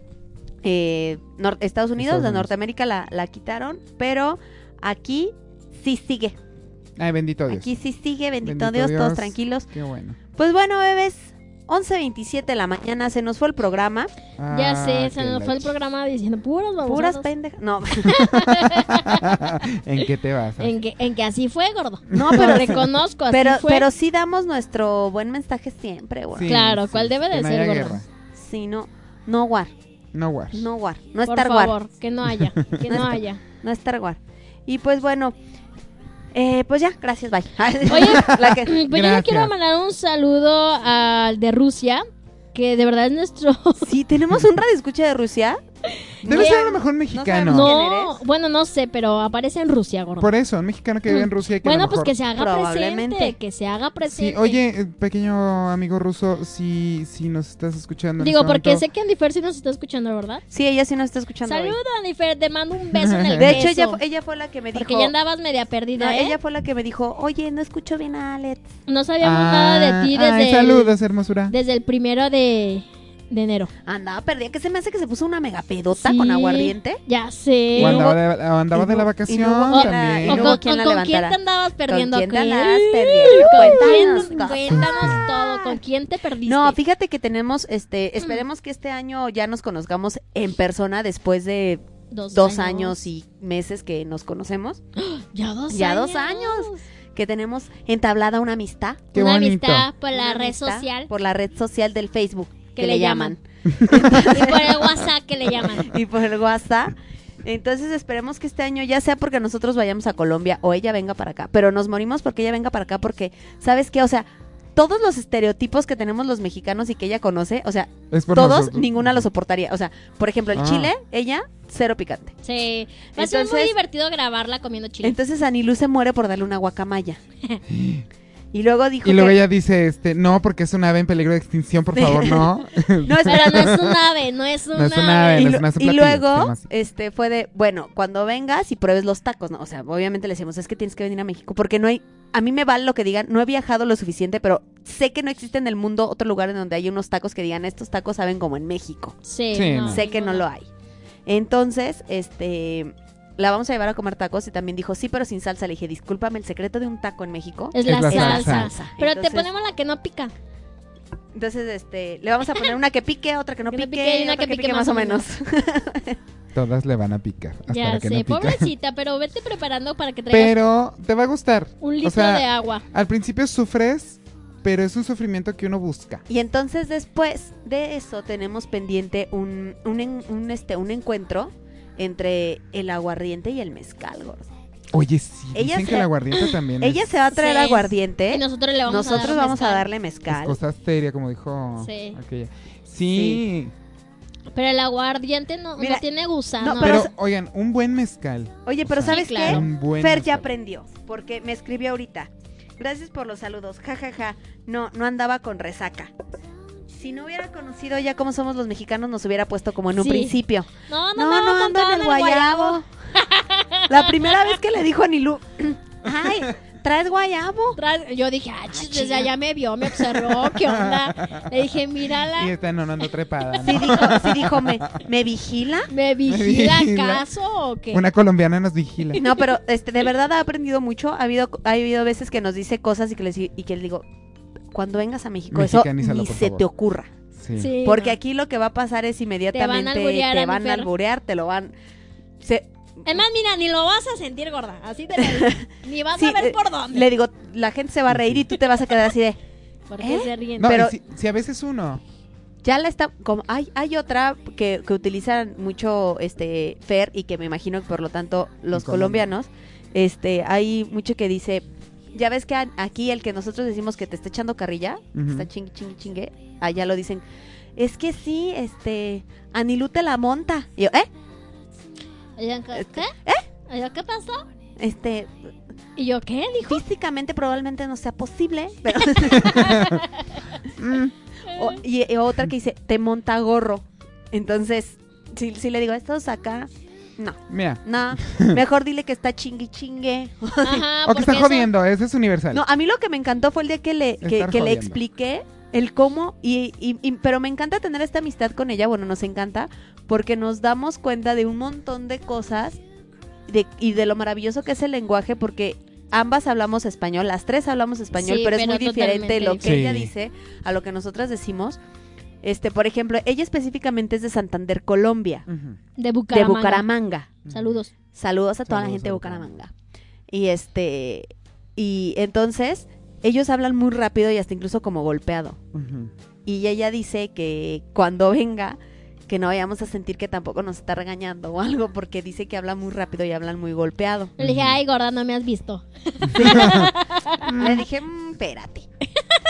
Speaker 3: eh, nor- Estados Unidos,
Speaker 4: Estados
Speaker 3: de. Norteamérica la, la quitaron, pero aquí sí sigue.
Speaker 4: Ay, bendito Dios.
Speaker 3: Aquí sí sigue, bendito,
Speaker 4: Bendito
Speaker 3: Dios, todos
Speaker 4: Dios.
Speaker 3: tranquilos.
Speaker 4: Qué bueno.
Speaker 3: Pues bueno, bebés, 11.27 de la mañana, se nos fue el programa.
Speaker 1: Ya
Speaker 4: Ah,
Speaker 1: sé, se nos fue el programa diciendo puras
Speaker 3: Puras
Speaker 1: babosadas.
Speaker 3: pendejas. No,
Speaker 4: ¿En qué te vas?
Speaker 1: En que, en que así fue, gordo.
Speaker 3: No, pero-
Speaker 1: reconozco, así
Speaker 3: pero,
Speaker 1: fue.
Speaker 3: pero sí damos nuestro buen mensaje siempre, güey.
Speaker 4: Sí,
Speaker 1: Claro,
Speaker 4: sí,
Speaker 1: ¿cuál debe de ser, gordo?
Speaker 4: guerra.
Speaker 3: Sí, no, no war,
Speaker 4: No wars.
Speaker 3: no war, no
Speaker 1: Por
Speaker 3: Star War,
Speaker 1: favor, que no haya, que no haya.
Speaker 3: no Star War. Y pues bueno, eh, pues ya, gracias, bye.
Speaker 1: Oye,
Speaker 3: La que-
Speaker 1: Pues yo le quiero mandar un saludo al de Rusia, que de verdad es nuestro...
Speaker 3: sí, tenemos un radio escucha de Rusia.
Speaker 4: Debe ser a lo mejor mexicano.
Speaker 3: sabemos
Speaker 1: No,
Speaker 3: ¿Quién eres?
Speaker 1: bueno, no sé, pero aparece en Rusia, gordo.
Speaker 4: Por eso, un mexicano que vive en Rusia y que a
Speaker 1: bueno,
Speaker 4: lo
Speaker 1: pues
Speaker 4: mejor-
Speaker 1: que se haga
Speaker 3: Probablemente.
Speaker 1: presente, que se haga
Speaker 4: Sí,
Speaker 1: presente.
Speaker 4: oye, eh, pequeño amigo ruso, si, si nos estás escuchando en
Speaker 1: Digo,
Speaker 4: este
Speaker 1: porque
Speaker 4: momento,
Speaker 1: sé que Andifer sí nos está escuchando, ¿verdad?
Speaker 3: Sí, ella sí nos está escuchando. hoy.
Speaker 1: Saluda, Andifer, te mando un beso en el
Speaker 3: De hecho,
Speaker 1: beso.
Speaker 3: ella, fue- ella fue la que me dijo.
Speaker 1: Porque ya andabas media perdida,
Speaker 3: No,
Speaker 1: ¿eh?
Speaker 3: ella fue la que me dijo, oye, no escucho bien a Alex.
Speaker 1: No sabíamos
Speaker 4: Ah,
Speaker 1: nada de ti
Speaker 4: ay,
Speaker 1: desde, el,
Speaker 4: saludos, hermosura.
Speaker 1: desde el primero de, de enero.
Speaker 3: Andaba perdida, que se me hace que se puso una mega pedota
Speaker 1: Sí,
Speaker 3: con aguardiente.
Speaker 1: Ya sé.
Speaker 4: O andaba de, o andaba
Speaker 3: y
Speaker 4: de la vacación también.
Speaker 1: o con,
Speaker 3: quién
Speaker 1: con te andabas perdiendo.
Speaker 3: quién te andabas perdiendo?
Speaker 1: ¿Con
Speaker 3: Cuéntanos.
Speaker 1: Cuéntanos todo. ¿Con quién te perdiste?
Speaker 3: No, fíjate que tenemos, este, esperemos que este año ya nos conozcamos en persona después de
Speaker 1: dos,
Speaker 3: dos años y meses que nos conocemos,
Speaker 1: Ya dos
Speaker 3: Ya
Speaker 1: años.
Speaker 3: dos años. que tenemos entablada una amistad.
Speaker 4: Qué
Speaker 1: Una
Speaker 4: bonito.
Speaker 1: amistad por la
Speaker 3: una
Speaker 1: red social
Speaker 3: Por la red social del Facebook, que,
Speaker 1: Que
Speaker 3: le
Speaker 1: le
Speaker 3: llaman.
Speaker 1: y por el WhatsApp que le llaman.
Speaker 3: y por el WhatsApp. Entonces esperemos que este año ya sea porque nosotros vayamos a Colombia o ella venga para acá. Pero nos morimos porque ella venga para acá porque, ¿sabes qué? O sea, todos los estereotipos que tenemos los mexicanos y que ella conoce, o sea, todos,
Speaker 4: nosotros.
Speaker 3: ninguna lo soportaría. O sea, por ejemplo, el
Speaker 4: Ah.
Speaker 3: chile, ella, cero picante.
Speaker 1: Sí. Va a ser muy divertido grabarla comiendo chile.
Speaker 3: Entonces Anilú se muere por darle una guacamaya. y luego dijo
Speaker 4: Y luego
Speaker 3: que...
Speaker 4: ella dice, este, no, porque es un ave en peligro de extinción, por favor, no.
Speaker 3: No,
Speaker 1: Pero
Speaker 3: espera,
Speaker 1: no es un ave, no es un
Speaker 4: No es un
Speaker 1: ave.
Speaker 4: ave.
Speaker 3: y,
Speaker 4: no es una- es un
Speaker 3: y
Speaker 4: platillo,
Speaker 3: luego, este, fue de, bueno, cuando vengas y pruebes los tacos, ¿no? O sea, obviamente le decimos, es que tienes que venir a México, porque no hay, a mí me vale lo que digan, no he viajado lo suficiente, pero sé que no existe en el mundo otro lugar en donde haya unos tacos que digan, estos tacos saben como en México.
Speaker 1: Sí,
Speaker 4: Sí,
Speaker 1: no,
Speaker 4: no.
Speaker 3: sé que no lo hay. Entonces, este, la vamos a llevar a comer tacos y también dijo, sí, pero sin salsa. Le dije, discúlpame, el secreto de un taco en México.
Speaker 1: Es
Speaker 4: Es
Speaker 1: la, salsa.
Speaker 4: salsa.
Speaker 1: Pero
Speaker 3: Entonces-
Speaker 1: te ponemos la que no pica.
Speaker 3: Entonces, este, le vamos a poner una que pique, otra que no
Speaker 1: Que no
Speaker 3: pique,
Speaker 1: pique y una
Speaker 3: otra
Speaker 1: que pique más o menos.
Speaker 4: Todas le van a picar. Hasta
Speaker 1: Ya
Speaker 4: la que
Speaker 1: sé,
Speaker 4: no pica.
Speaker 1: pobrecita, pero vete preparando para que traigas
Speaker 4: Pero te va a gustar.
Speaker 1: un litro
Speaker 4: o sea,
Speaker 1: de agua.
Speaker 4: al principio sufres, pero es un sufrimiento que uno busca.
Speaker 3: Y entonces después de eso tenemos pendiente un, un, este, un encuentro entre el aguardiente y el mezcal, gordo.
Speaker 4: Oye, sí,
Speaker 3: Ella
Speaker 4: dicen
Speaker 3: se-
Speaker 4: que el aguardiente también
Speaker 3: Ella
Speaker 4: es,
Speaker 3: se va a traer
Speaker 1: Sí.
Speaker 3: aguardiente.
Speaker 1: Y nosotros le vamos
Speaker 3: Nosotros
Speaker 1: a dar
Speaker 3: vamos a
Speaker 1: mezcal.
Speaker 3: darle
Speaker 4: es
Speaker 3: mezcal.
Speaker 4: cosa seria, como dijo
Speaker 1: Sí.
Speaker 4: aquella. Sí,
Speaker 1: Pero el aguardiente no,
Speaker 3: Mira,
Speaker 1: no tiene gusano.
Speaker 3: no,
Speaker 4: pero,
Speaker 3: pero-
Speaker 4: oigan, un buen mezcal.
Speaker 3: Oye, pero
Speaker 4: O sea,
Speaker 3: ¿sabes
Speaker 1: claro.
Speaker 3: qué? Fer ya aprendió, porque me escribió ahorita. Gracias por los saludos. Ja, ja, ja. No, no andaba con resaca. Si no hubiera conocido ya cómo somos los mexicanos, nos hubiera puesto como en un
Speaker 1: Sí.
Speaker 3: principio.
Speaker 1: no, no,
Speaker 3: No, no,
Speaker 1: no,
Speaker 3: ando en el guayabo. La primera vez que le dijo a Nilu, ay, ¿traes guayabo?
Speaker 1: Traes- Yo dije, ah, chis, desde allá me vio, me observó, ¿qué onda? Le dije,
Speaker 4: Y
Speaker 1: mírala,
Speaker 3: este
Speaker 4: está no, no ando trepada. ¿no?
Speaker 3: Sí dijo, sí dijo, ¿me, ¿me vigila?
Speaker 1: ¿me vigila
Speaker 4: vigila.
Speaker 1: acaso o qué?
Speaker 4: Una colombiana nos vigila.
Speaker 3: No, pero este, de verdad ha aprendido mucho. Ha habido, ha habido veces que nos dice cosas y que, les, y que le digo, cuando vengas a México, eso ni
Speaker 4: por
Speaker 3: se
Speaker 4: favor.
Speaker 3: te ocurra.
Speaker 4: Sí.
Speaker 1: Sí,
Speaker 3: Porque
Speaker 1: no.
Speaker 3: aquí lo que va a pasar es inmediatamente te
Speaker 1: a
Speaker 3: van a alburear, te lo van... se-
Speaker 1: Es más, mira, ni lo vas a sentir gorda, así te lo digo. Ni vas
Speaker 3: sí,
Speaker 1: a ver
Speaker 3: eh,
Speaker 1: por dónde.
Speaker 3: Le digo, la gente se va a reír y tú te vas a quedar así de...
Speaker 1: Porque
Speaker 3: ¿Eh?
Speaker 1: se ríen.
Speaker 4: No,
Speaker 3: pero-
Speaker 4: si, si a veces uno.
Speaker 3: Ya la está... Como, hay, hay otra que, que utilizan mucho este Fer y que me imagino que por lo tanto los colombianos, este hay mucho que dice... Ya ves que aquí el que nosotros decimos que te está echando carrilla,
Speaker 4: Ujú.
Speaker 3: está chingue, chingue, chingue, allá lo dicen... Es que sí, este... Anilú te la monta. Y yo, ¿eh?
Speaker 1: ¿Qué? ¿Qué? Oigan, ¿Qué pasó?
Speaker 3: Este...
Speaker 1: ¿Y yo qué? Dijo.
Speaker 3: Físicamente probablemente no sea posible, pero... O- y, y otra que dice, te monta gorro. Entonces, si, si le digo, estos acá, no,
Speaker 4: Mira.
Speaker 3: no, mejor dile que está chingue chingue.
Speaker 1: Ajá,
Speaker 4: o que está
Speaker 1: eso-
Speaker 4: jodiendo, ese es universal.
Speaker 3: No, a mí lo que me encantó fue el día que le, que, que le expliqué el cómo, y, y- y- pero me encanta tener esta amistad con ella, bueno, nos encanta, porque nos damos cuenta de un montón de cosas de, y de lo maravilloso que es el lenguaje, porque ambas hablamos español, las tres hablamos español,
Speaker 1: Sí,
Speaker 3: pero es
Speaker 1: pero
Speaker 3: muy diferente lo que ella dice a lo que nosotras decimos. Este, por ejemplo, ella específicamente es de Santander, Colombia.
Speaker 1: De
Speaker 3: de
Speaker 1: Bucaramanga.
Speaker 3: Bucaramanga.
Speaker 1: Saludos.
Speaker 3: Saludos a toda la gente de Bucaramanga. Y este y entonces ellos hablan muy rápido y hasta incluso como golpeado. Y ella dice que cuando venga que no vayamos a sentir que tampoco nos está regañando o algo porque dice que habla muy rápido y hablan muy golpeado.
Speaker 1: Le dije, ay, gorda, no me has visto.
Speaker 3: Le dije, "Mm, espérate.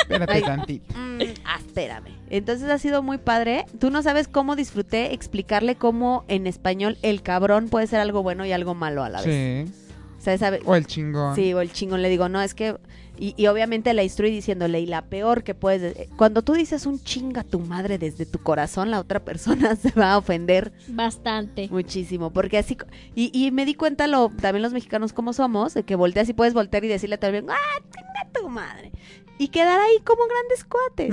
Speaker 4: Espérate tantito.
Speaker 3: Mm, ah, espérame. Entonces ha sido muy padre. Tú no sabes cómo disfruté explicarle cómo en español el cabrón puede ser algo bueno y algo malo a la vez.
Speaker 4: Sí.
Speaker 3: O sea, sabe-
Speaker 4: O el chingón.
Speaker 3: Sí, o el chingón le digo, no, es que... Y, y obviamente la instruí diciéndole, y la peor que puedes... de- Cuando tú dices un chinga tu madre desde tu corazón, la otra persona se va a ofender
Speaker 1: Bastante.
Speaker 3: muchísimo. Porque así... co- Y, y me di cuenta, lo también los mexicanos como somos, de que volteas y puedes voltear y decirle también, ¡ah, chinga tu madre! Y quedar ahí como grandes cuates.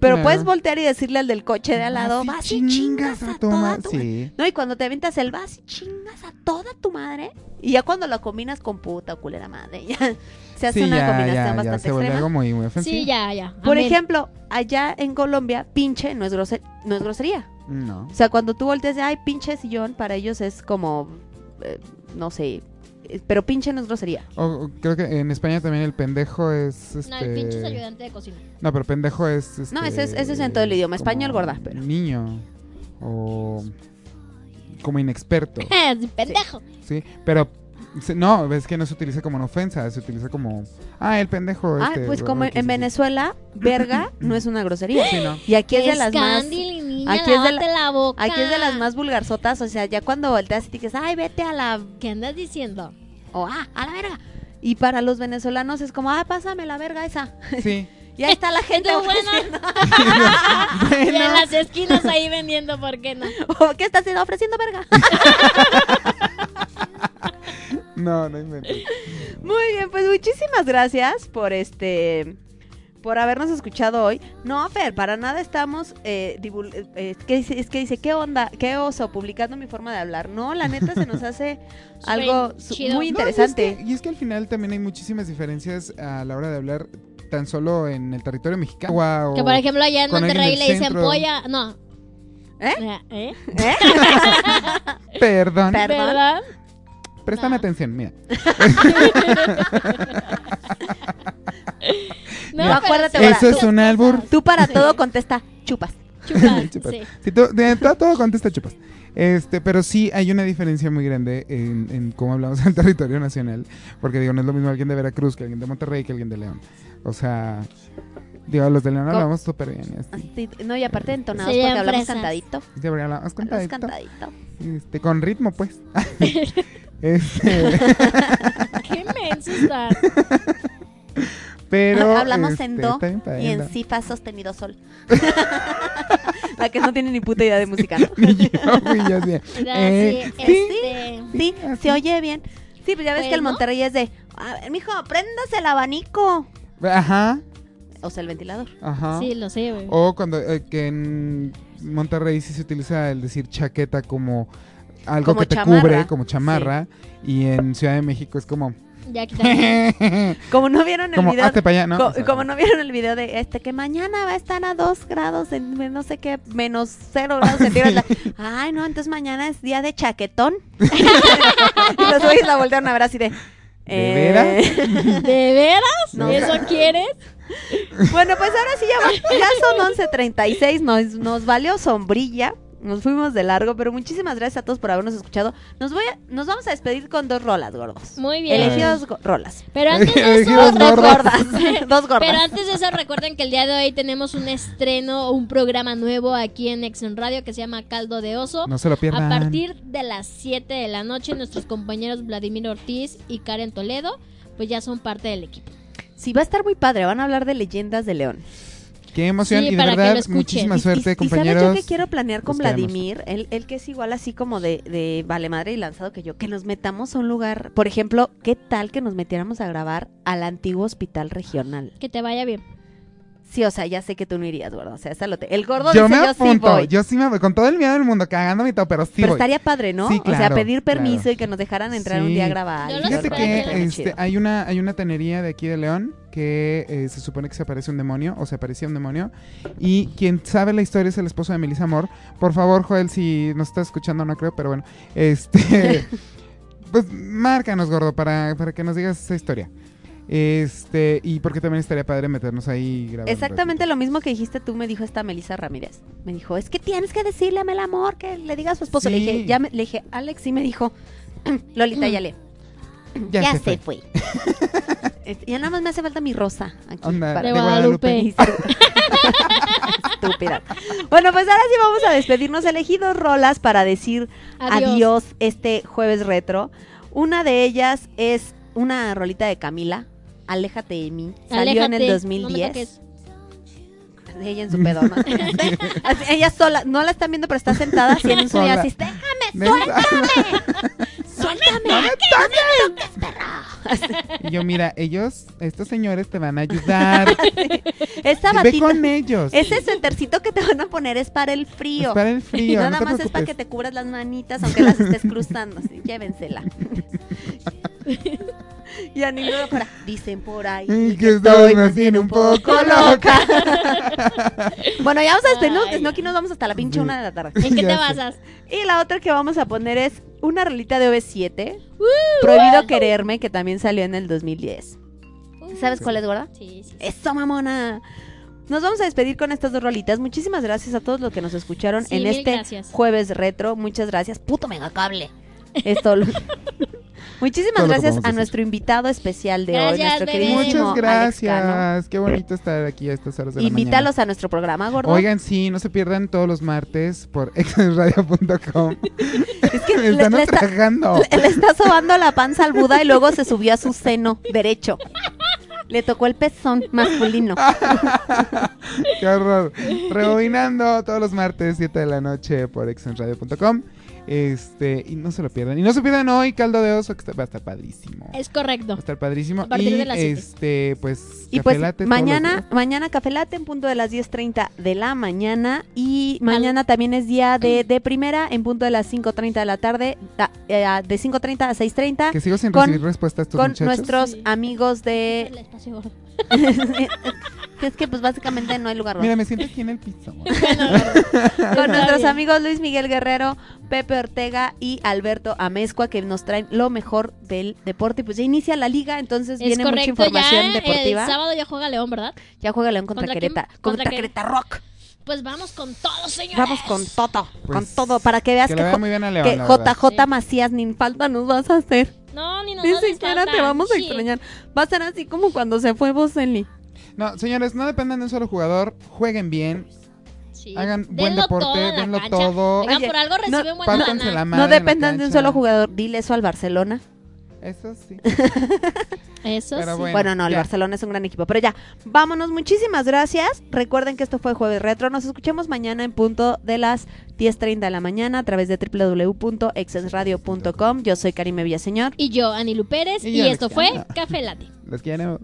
Speaker 3: Pero
Speaker 4: claro.
Speaker 3: puedes voltear y decirle al del coche de al lado,
Speaker 4: Vas
Speaker 3: vas y chingas a
Speaker 4: tu
Speaker 3: toda tu
Speaker 4: Sí.
Speaker 3: no, y cuando te avientas el vas y chingas a toda tu madre. Y ya cuando lo combinas con puta o culera madre, ya se hace
Speaker 4: Sí,
Speaker 3: una
Speaker 4: ya,
Speaker 3: combinación
Speaker 4: ya, ya
Speaker 3: bastante
Speaker 4: se vuelve
Speaker 3: extrema.
Speaker 4: algo muy, muy ofensivo.
Speaker 1: Sí, ya, ya.
Speaker 3: Por
Speaker 1: Amén.
Speaker 3: ejemplo, allá en Colombia, pinche no es, groser- no es grosería.
Speaker 4: No.
Speaker 3: O sea, cuando tú volteas de, ay, pinche sillón, para ellos es como, eh, no sé, eh, pero pinche no es grosería.
Speaker 4: Creo que en España también el pendejo es. Este...
Speaker 1: No, el pinche es ayudante de cocina.
Speaker 4: No, pero pendejo es. Este,
Speaker 3: No, ese es- ese es en todo el idioma, español, gorda, pero-
Speaker 4: Niño. O. Como inexperto.
Speaker 1: Es pendejo.
Speaker 4: ¿sí? Pero. No, es que no se utiliza como una ofensa, se utiliza como. Ah, el pendejo.
Speaker 3: Ah,
Speaker 4: este,
Speaker 3: pues como en. Venezuela, verga no es una grosería.
Speaker 4: Sí, ¿no?
Speaker 3: Y aquí es de las más...
Speaker 1: Niña,
Speaker 3: aquí es de la-
Speaker 1: boca.
Speaker 3: Aquí es de las más vulgarzotas, o sea, ya cuando volteas y te dices, ay, vete a la...
Speaker 1: ¿Qué andas diciendo?
Speaker 3: o ah, a la verga. Y para los venezolanos es como, ah, pásame la verga esa.
Speaker 4: Sí.
Speaker 3: Y ahí está la gente.
Speaker 1: Bueno. Y en las esquinas ahí vendiendo, ¿por qué no?
Speaker 3: ¿Qué está haciendo? Ofreciendo verga.
Speaker 4: No, no inventes.
Speaker 3: Muy bien, pues muchísimas gracias por este... por habernos escuchado hoy. No, Fer, para nada estamos. Eh, eh, es, que dice, es que dice, ¿qué onda? ¿Qué oso? Publicando mi forma de hablar. No, la neta se nos hace algo muy
Speaker 4: No,
Speaker 3: interesante.
Speaker 4: y, es que, y es que al final también hay muchísimas diferencias a la hora de hablar tan solo en el territorio mexicano. o-
Speaker 1: Que por ejemplo allá en Monterrey le dicen polla. No.
Speaker 3: ¿Eh?
Speaker 1: ¿Eh?
Speaker 4: Perdón,
Speaker 3: Per- Perdón.
Speaker 4: Préstame atención, mira.
Speaker 1: No,
Speaker 3: acuérdate, ahora,
Speaker 4: Eso es un albur.
Speaker 3: Tú para todo contesta chupas.
Speaker 1: Chupas,
Speaker 4: Chupas.
Speaker 1: sí.
Speaker 4: Si tú, de todo, todo contesta chupas. Este, pero sí hay una diferencia muy grande en, en cómo hablamos en el territorio nacional. Porque digo, no es lo mismo alguien de Veracruz que alguien de Monterrey que alguien de León. O sea, digo, los de León
Speaker 3: ¿Cómo?
Speaker 4: hablamos súper bien. y así.
Speaker 3: Así, no, y aparte entonados porque hablamos
Speaker 1: fresas.
Speaker 3: cantadito.
Speaker 4: Sí, porque hablamos
Speaker 3: Hablamos
Speaker 4: cantadito.
Speaker 3: cantadito.
Speaker 4: Este, con ritmo, pues. Este,
Speaker 1: Qué menso
Speaker 4: pero.
Speaker 3: Hablamos en
Speaker 4: este,
Speaker 3: do y en si fa sostenido sol. La que no tiene ni puta idea de música.
Speaker 4: Eh,
Speaker 1: sí,
Speaker 4: sí,
Speaker 1: este,
Speaker 3: Sí,
Speaker 4: así.
Speaker 3: se oye bien. Sí, pues ya ves que el. Monterrey es de, a ver, mijo, prendas el abanico.
Speaker 4: Ajá,
Speaker 3: O sea, el ventilador.
Speaker 4: ajá.
Speaker 1: Sí, lo sé, güey.
Speaker 4: O cuando eh, que en Monterrey sí se utiliza el decir chaqueta como algo
Speaker 3: Como
Speaker 4: que te
Speaker 3: chamarra.
Speaker 4: cubre, como chamarra. Y en Ciudad de México es como.
Speaker 1: Ya.
Speaker 3: Como no vieron el
Speaker 4: como
Speaker 3: video.
Speaker 4: allá, ¿no?
Speaker 3: co-
Speaker 4: O sea,
Speaker 3: como no vieron el video de este que mañana va a estar a 2 grados en no sé qué, menos 0 grados centígrados. Ay, no, entonces mañana es día de chaquetón. y los güeyes la voltearon a ver así de.
Speaker 4: ¿De
Speaker 3: eh,
Speaker 1: ¿De veras?
Speaker 3: No.
Speaker 1: ¿Eso quieres?
Speaker 3: Bueno, pues ahora sí ya, va- ya son 11.36, nos, nos valió sombrilla, nos fuimos de largo, pero muchísimas gracias a todos por habernos escuchado. Nos voy a- nos vamos a despedir con dos rolas, gordos.
Speaker 1: Muy bien.
Speaker 3: Elegí dos go- rolas.
Speaker 1: Pero antes de eso,
Speaker 4: dos gordas.
Speaker 3: dos gordas.
Speaker 1: Pero antes de eso, recuerden que el día de hoy tenemos un estreno, un programa nuevo aquí en Exxon Radio que se llama Caldo de Oso.
Speaker 4: No se lo pierdan.
Speaker 1: A partir de las 7 de la noche, nuestros compañeros Vladimir Ortiz y Karen Toledo, pues ya son parte del equipo.
Speaker 3: Sí, va a estar muy padre, van a hablar de leyendas de León.
Speaker 4: Qué emoción
Speaker 1: Sí,
Speaker 4: y de verdad muchísima suerte,
Speaker 3: y, y
Speaker 4: compañeros.
Speaker 3: sabes yo que quiero planear con. Vladimir, él, él que es igual así como de, de vale madre y lanzado que yo, que nos metamos a un lugar, por ejemplo, ¿qué tal que nos metiéramos a grabar al antiguo hospital regional?
Speaker 1: Que te vaya bien.
Speaker 3: Sí, o sea, ya sé que tú no irías, gordo. O sea, esa lo te- El gordo
Speaker 4: yo
Speaker 3: dice
Speaker 4: me
Speaker 3: yo sí
Speaker 4: apunto,
Speaker 3: voy.
Speaker 4: yo sí me voy, con todo el miedo del mundo, cagándome y todo, pero sí
Speaker 3: Pero
Speaker 4: voy.
Speaker 3: estaría padre, ¿no?
Speaker 4: Sí,
Speaker 3: o sea,
Speaker 4: claro,
Speaker 3: pedir permiso
Speaker 4: claro.
Speaker 3: y que nos dejaran entrar un
Speaker 4: Sí.
Speaker 3: día a grabar.
Speaker 1: Yo
Speaker 4: Fíjate que este, hay una hay una tenería de aquí de León que eh, se supone que se aparece un demonio o se aparecía un demonio y quien sabe la historia es el esposo de Melissa Amor. Por favor, Joel, si nos estás escuchando no creo, pero bueno, este pues márcanos gordo para, para que nos digas esa historia. Este, y porque también estaría padre meternos ahí un
Speaker 3: Exactamente lo mismo que dijiste tú, me dijo esta Melissa Ramírez. Me dijo, es que tienes que decirle a Mel Amor que le diga a su esposo. Le dije, ya me- le dije, Alex, y me dijo, Lolita, ya le.
Speaker 4: Ya,
Speaker 3: Ya,
Speaker 4: se,
Speaker 3: se
Speaker 4: fue.
Speaker 3: fue. Este, ya nada más me hace falta mi rosa aquí.
Speaker 4: Onda,
Speaker 3: para-
Speaker 1: De Guadalupe.
Speaker 3: Estúpida. Bueno, pues ahora sí vamos a despedirnos. Elegí dos rolas para decir
Speaker 1: Adiós.
Speaker 3: adiós este jueves retro. Una de ellas es una rolita de Camila, Aléjate de mí. Salió en el
Speaker 1: Aléjate, no me
Speaker 3: 2010.
Speaker 1: toques.
Speaker 3: De ella en su pedo, ¿no? Ella sola, no la están viendo, pero está sentada así en un sueño
Speaker 4: Sola.
Speaker 3: así, déjame,
Speaker 4: Neta.
Speaker 3: suéltame,
Speaker 4: Y yo, mira, ellos, estos señores te van a ayudar.
Speaker 3: Esta
Speaker 4: Ve
Speaker 3: batita,
Speaker 4: con ellos.
Speaker 3: ese suétercito que te van a poner es para el frío.
Speaker 4: Es para el frío,
Speaker 3: Nada
Speaker 4: no te
Speaker 3: más es para que te cubras las manitas, aunque las estés cruzando. Así, llévensela. Y a ninguno fuera. Dicen por ahí
Speaker 4: Y
Speaker 3: que estoy más
Speaker 4: bien un poco
Speaker 3: loca. bueno, ya vamos a despedirnos, que no aquí nos vamos hasta la pinche una de la tarde.
Speaker 1: ¿En qué te basas?
Speaker 3: Y la otra que vamos a poner es una rolita de OV7, Prohibido Quererme, que también salió en el 2010. ¿Sabes cuál es, gorda?
Speaker 1: Sí, sí. sí.
Speaker 3: ¡Eso, mamona! Nos vamos a despedir con estas dos rolitas. Muchísimas gracias a todos los que nos escucharon
Speaker 1: Sí,
Speaker 3: en este
Speaker 1: gracias.
Speaker 3: jueves retro. Muchas gracias. Puto megacable. Esto lo- Muchísimas gracias a
Speaker 4: decir.
Speaker 3: nuestro invitado especial de hoy, nuestro
Speaker 1: bebé.
Speaker 3: queridísimo
Speaker 4: Muchas
Speaker 3: Alex Cano.
Speaker 4: gracias. Qué bonito estar aquí a estas horas de la
Speaker 3: Invítalos a nuestro programa, gordo.
Speaker 4: Oigan, sí, no se pierdan todos los martes por exradio.com.
Speaker 3: es que
Speaker 4: Me
Speaker 3: le,
Speaker 4: están
Speaker 3: le está, le está sobando la panza al Buda y luego se subió a su seno derecho. Le tocó el pezón masculino.
Speaker 4: Qué horror. Rebobinando todos los martes, 7 de la noche por exenradio.com. Este, y no se lo pierdan. Y no se pierdan hoy Caldo de Oso, que está- va a estar padrísimo.
Speaker 1: Es correcto.
Speaker 4: Va a estar padrísimo.
Speaker 1: A partir
Speaker 4: y
Speaker 1: de las
Speaker 4: este, pues,
Speaker 3: Y
Speaker 4: Café
Speaker 3: pues mañana, mañana Café Latte en punto de las 10.30 de la mañana y mañana también es día de, de primera en punto de las 5.30 de la tarde, a- eh, a- de 5.30 a 6.30
Speaker 4: Que sigo sin
Speaker 3: con-
Speaker 4: recibir respuesta a estos
Speaker 3: con
Speaker 4: muchachos.
Speaker 3: nuestros
Speaker 1: Sí.
Speaker 3: amigos de... Es que pues básicamente no hay lugar. ¿no?
Speaker 4: Mira, me siento aquí en el piso.
Speaker 3: con nuestros
Speaker 1: bien.
Speaker 3: amigos Luis Miguel Guerrero, Pepe Ortega y Alberto Amezcua que nos traen lo mejor del deporte. Y Pues ya inicia la liga, entonces
Speaker 1: Es
Speaker 3: viene mucha información
Speaker 1: ya
Speaker 3: deportiva.
Speaker 1: el sábado ya juega León, ¿verdad?
Speaker 3: Ya juega León contra,
Speaker 1: ¿Contra?
Speaker 3: Querétaro.
Speaker 1: ¿Contra
Speaker 3: Contra? Querétaro Rock.
Speaker 1: Pues vamos con todo, señores.
Speaker 3: Vamos con todo,
Speaker 4: Pues,
Speaker 3: con todo, para que veas
Speaker 4: Que
Speaker 3: que,
Speaker 4: muy bien a León,
Speaker 3: que
Speaker 4: la verdad.
Speaker 3: JJ
Speaker 1: Sí.
Speaker 3: Macías ni falta nos vas a hacer.
Speaker 1: No, ni nos
Speaker 3: Ni siquiera te vamos a extrañar. Va a ser así como cuando se fue Boselli.
Speaker 4: No, señores, no dependan de un solo jugador. Jueguen bien.
Speaker 1: Sí.
Speaker 4: Hagan buen
Speaker 1: Denlo
Speaker 4: deporte,
Speaker 1: todo
Speaker 4: denlo
Speaker 1: cancha.
Speaker 4: todo.
Speaker 1: Venga,
Speaker 3: Oye,
Speaker 1: por algo
Speaker 3: no,
Speaker 1: reciben buena
Speaker 4: la madre
Speaker 3: No
Speaker 4: en la
Speaker 3: dependan de un solo jugador. Dile eso al Barcelona.
Speaker 4: Eso sí.
Speaker 1: Eso
Speaker 4: Pero
Speaker 1: sí.
Speaker 4: bueno.
Speaker 3: Bueno, no, el
Speaker 4: ya.
Speaker 3: Barcelona es un gran equipo. Pero ya, vámonos. Muchísimas gracias. Recuerden que esto fue Jueves Retro. Nos escuchamos mañana en punto de las 10.30 de la mañana a través de www.exensradio.com. Yo soy Karime Villaseñor.
Speaker 1: Y yo, Anilu Pérez,
Speaker 4: Y
Speaker 1: esto fue. Café Latte.
Speaker 4: Los quiero.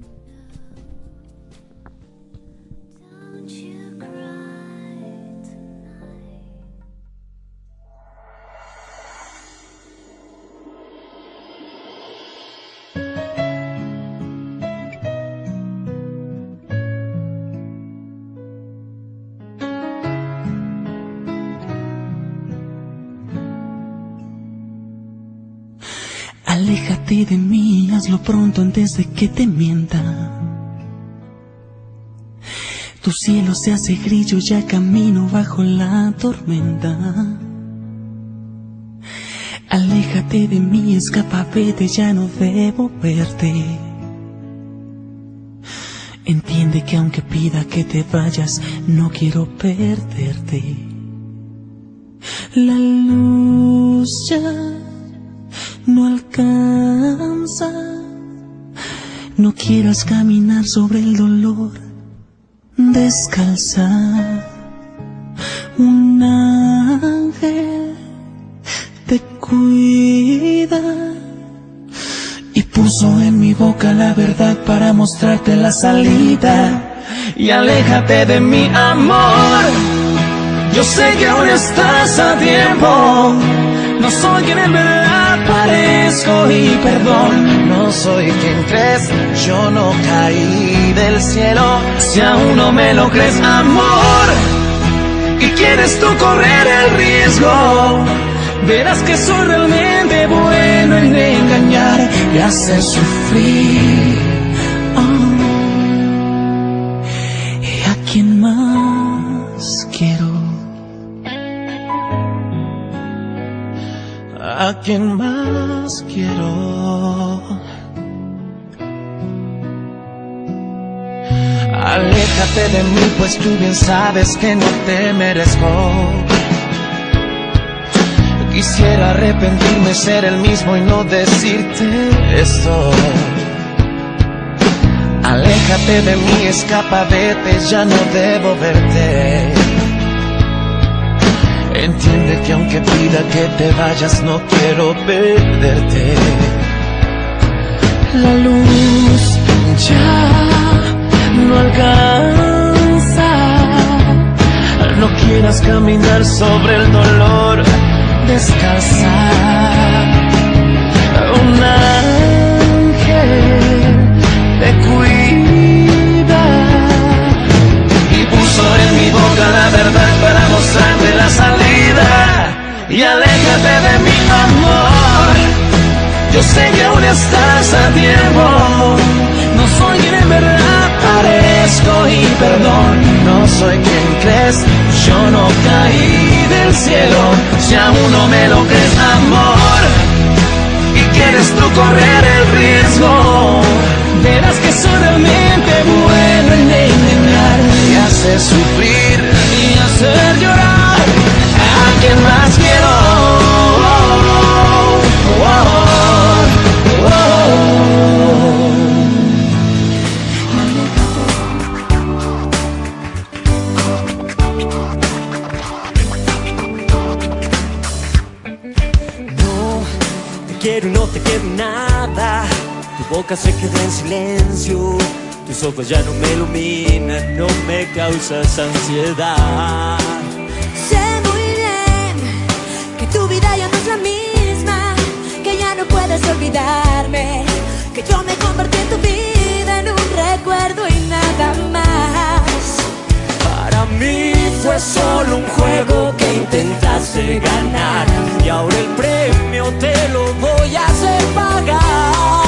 Speaker 6: De mí, hazlo pronto antes de que te mienta. Tu cielo se hace grillo, ya camino bajo la tormenta. Aléjate de mí, escapa, vete, ya no debo verte. Entiende que aunque pida que te vayas, no quiero perderte. La luz ya no alcanza. No quieras caminar sobre el dolor descalza. Un ángel te cuida y puso en mi boca la verdad para mostrarte la salida. Y aléjate de mi amor. Yo sé que aún estás a tiempo. No soy quien en verdad parezco y perdón. No soy quien crees, yo no caí del cielo. Si aún no me lo crees, amor, y quieres tú correr el riesgo, verás que soy realmente bueno en engañar y hacer sufrir. ¿A quién más quiero? Aléjate de mí, pues tú bien sabes que no te merezco. Quisiera arrepentirme, ser el mismo y no decirte esto. Aléjate de mí, escapa, vete, ya no debo verte. Entiende que aunque pida que te vayas, no quiero perderte. La luz ya no alcanza. No quieras caminar sobre el dolor, descalza. Un ángel te cuida y puso en mi boca la verdad para mostrarte salida. Y aléjate de mi amor. Yo sé que aún estás a tiempo. No soy quien en verdad parezco y perdón. No soy quien crees. Yo no caí del cielo. Si aún no me lo crees, amor. Y quieres tú correr el riesgo. Verás que soy realmente bueno en engañar y hacer sufrir
Speaker 10: boca se queda en silencio. Tus ojos ya no me iluminan, no me causas ansiedad.
Speaker 11: Sé muy bien que tu vida ya no es la misma, que ya no puedes olvidarme, que yo me convertí en tu vida en un recuerdo y nada más.
Speaker 10: Para mí fue solo un juego que intentaste ganar y ahora el premio te lo voy a hacer pagar.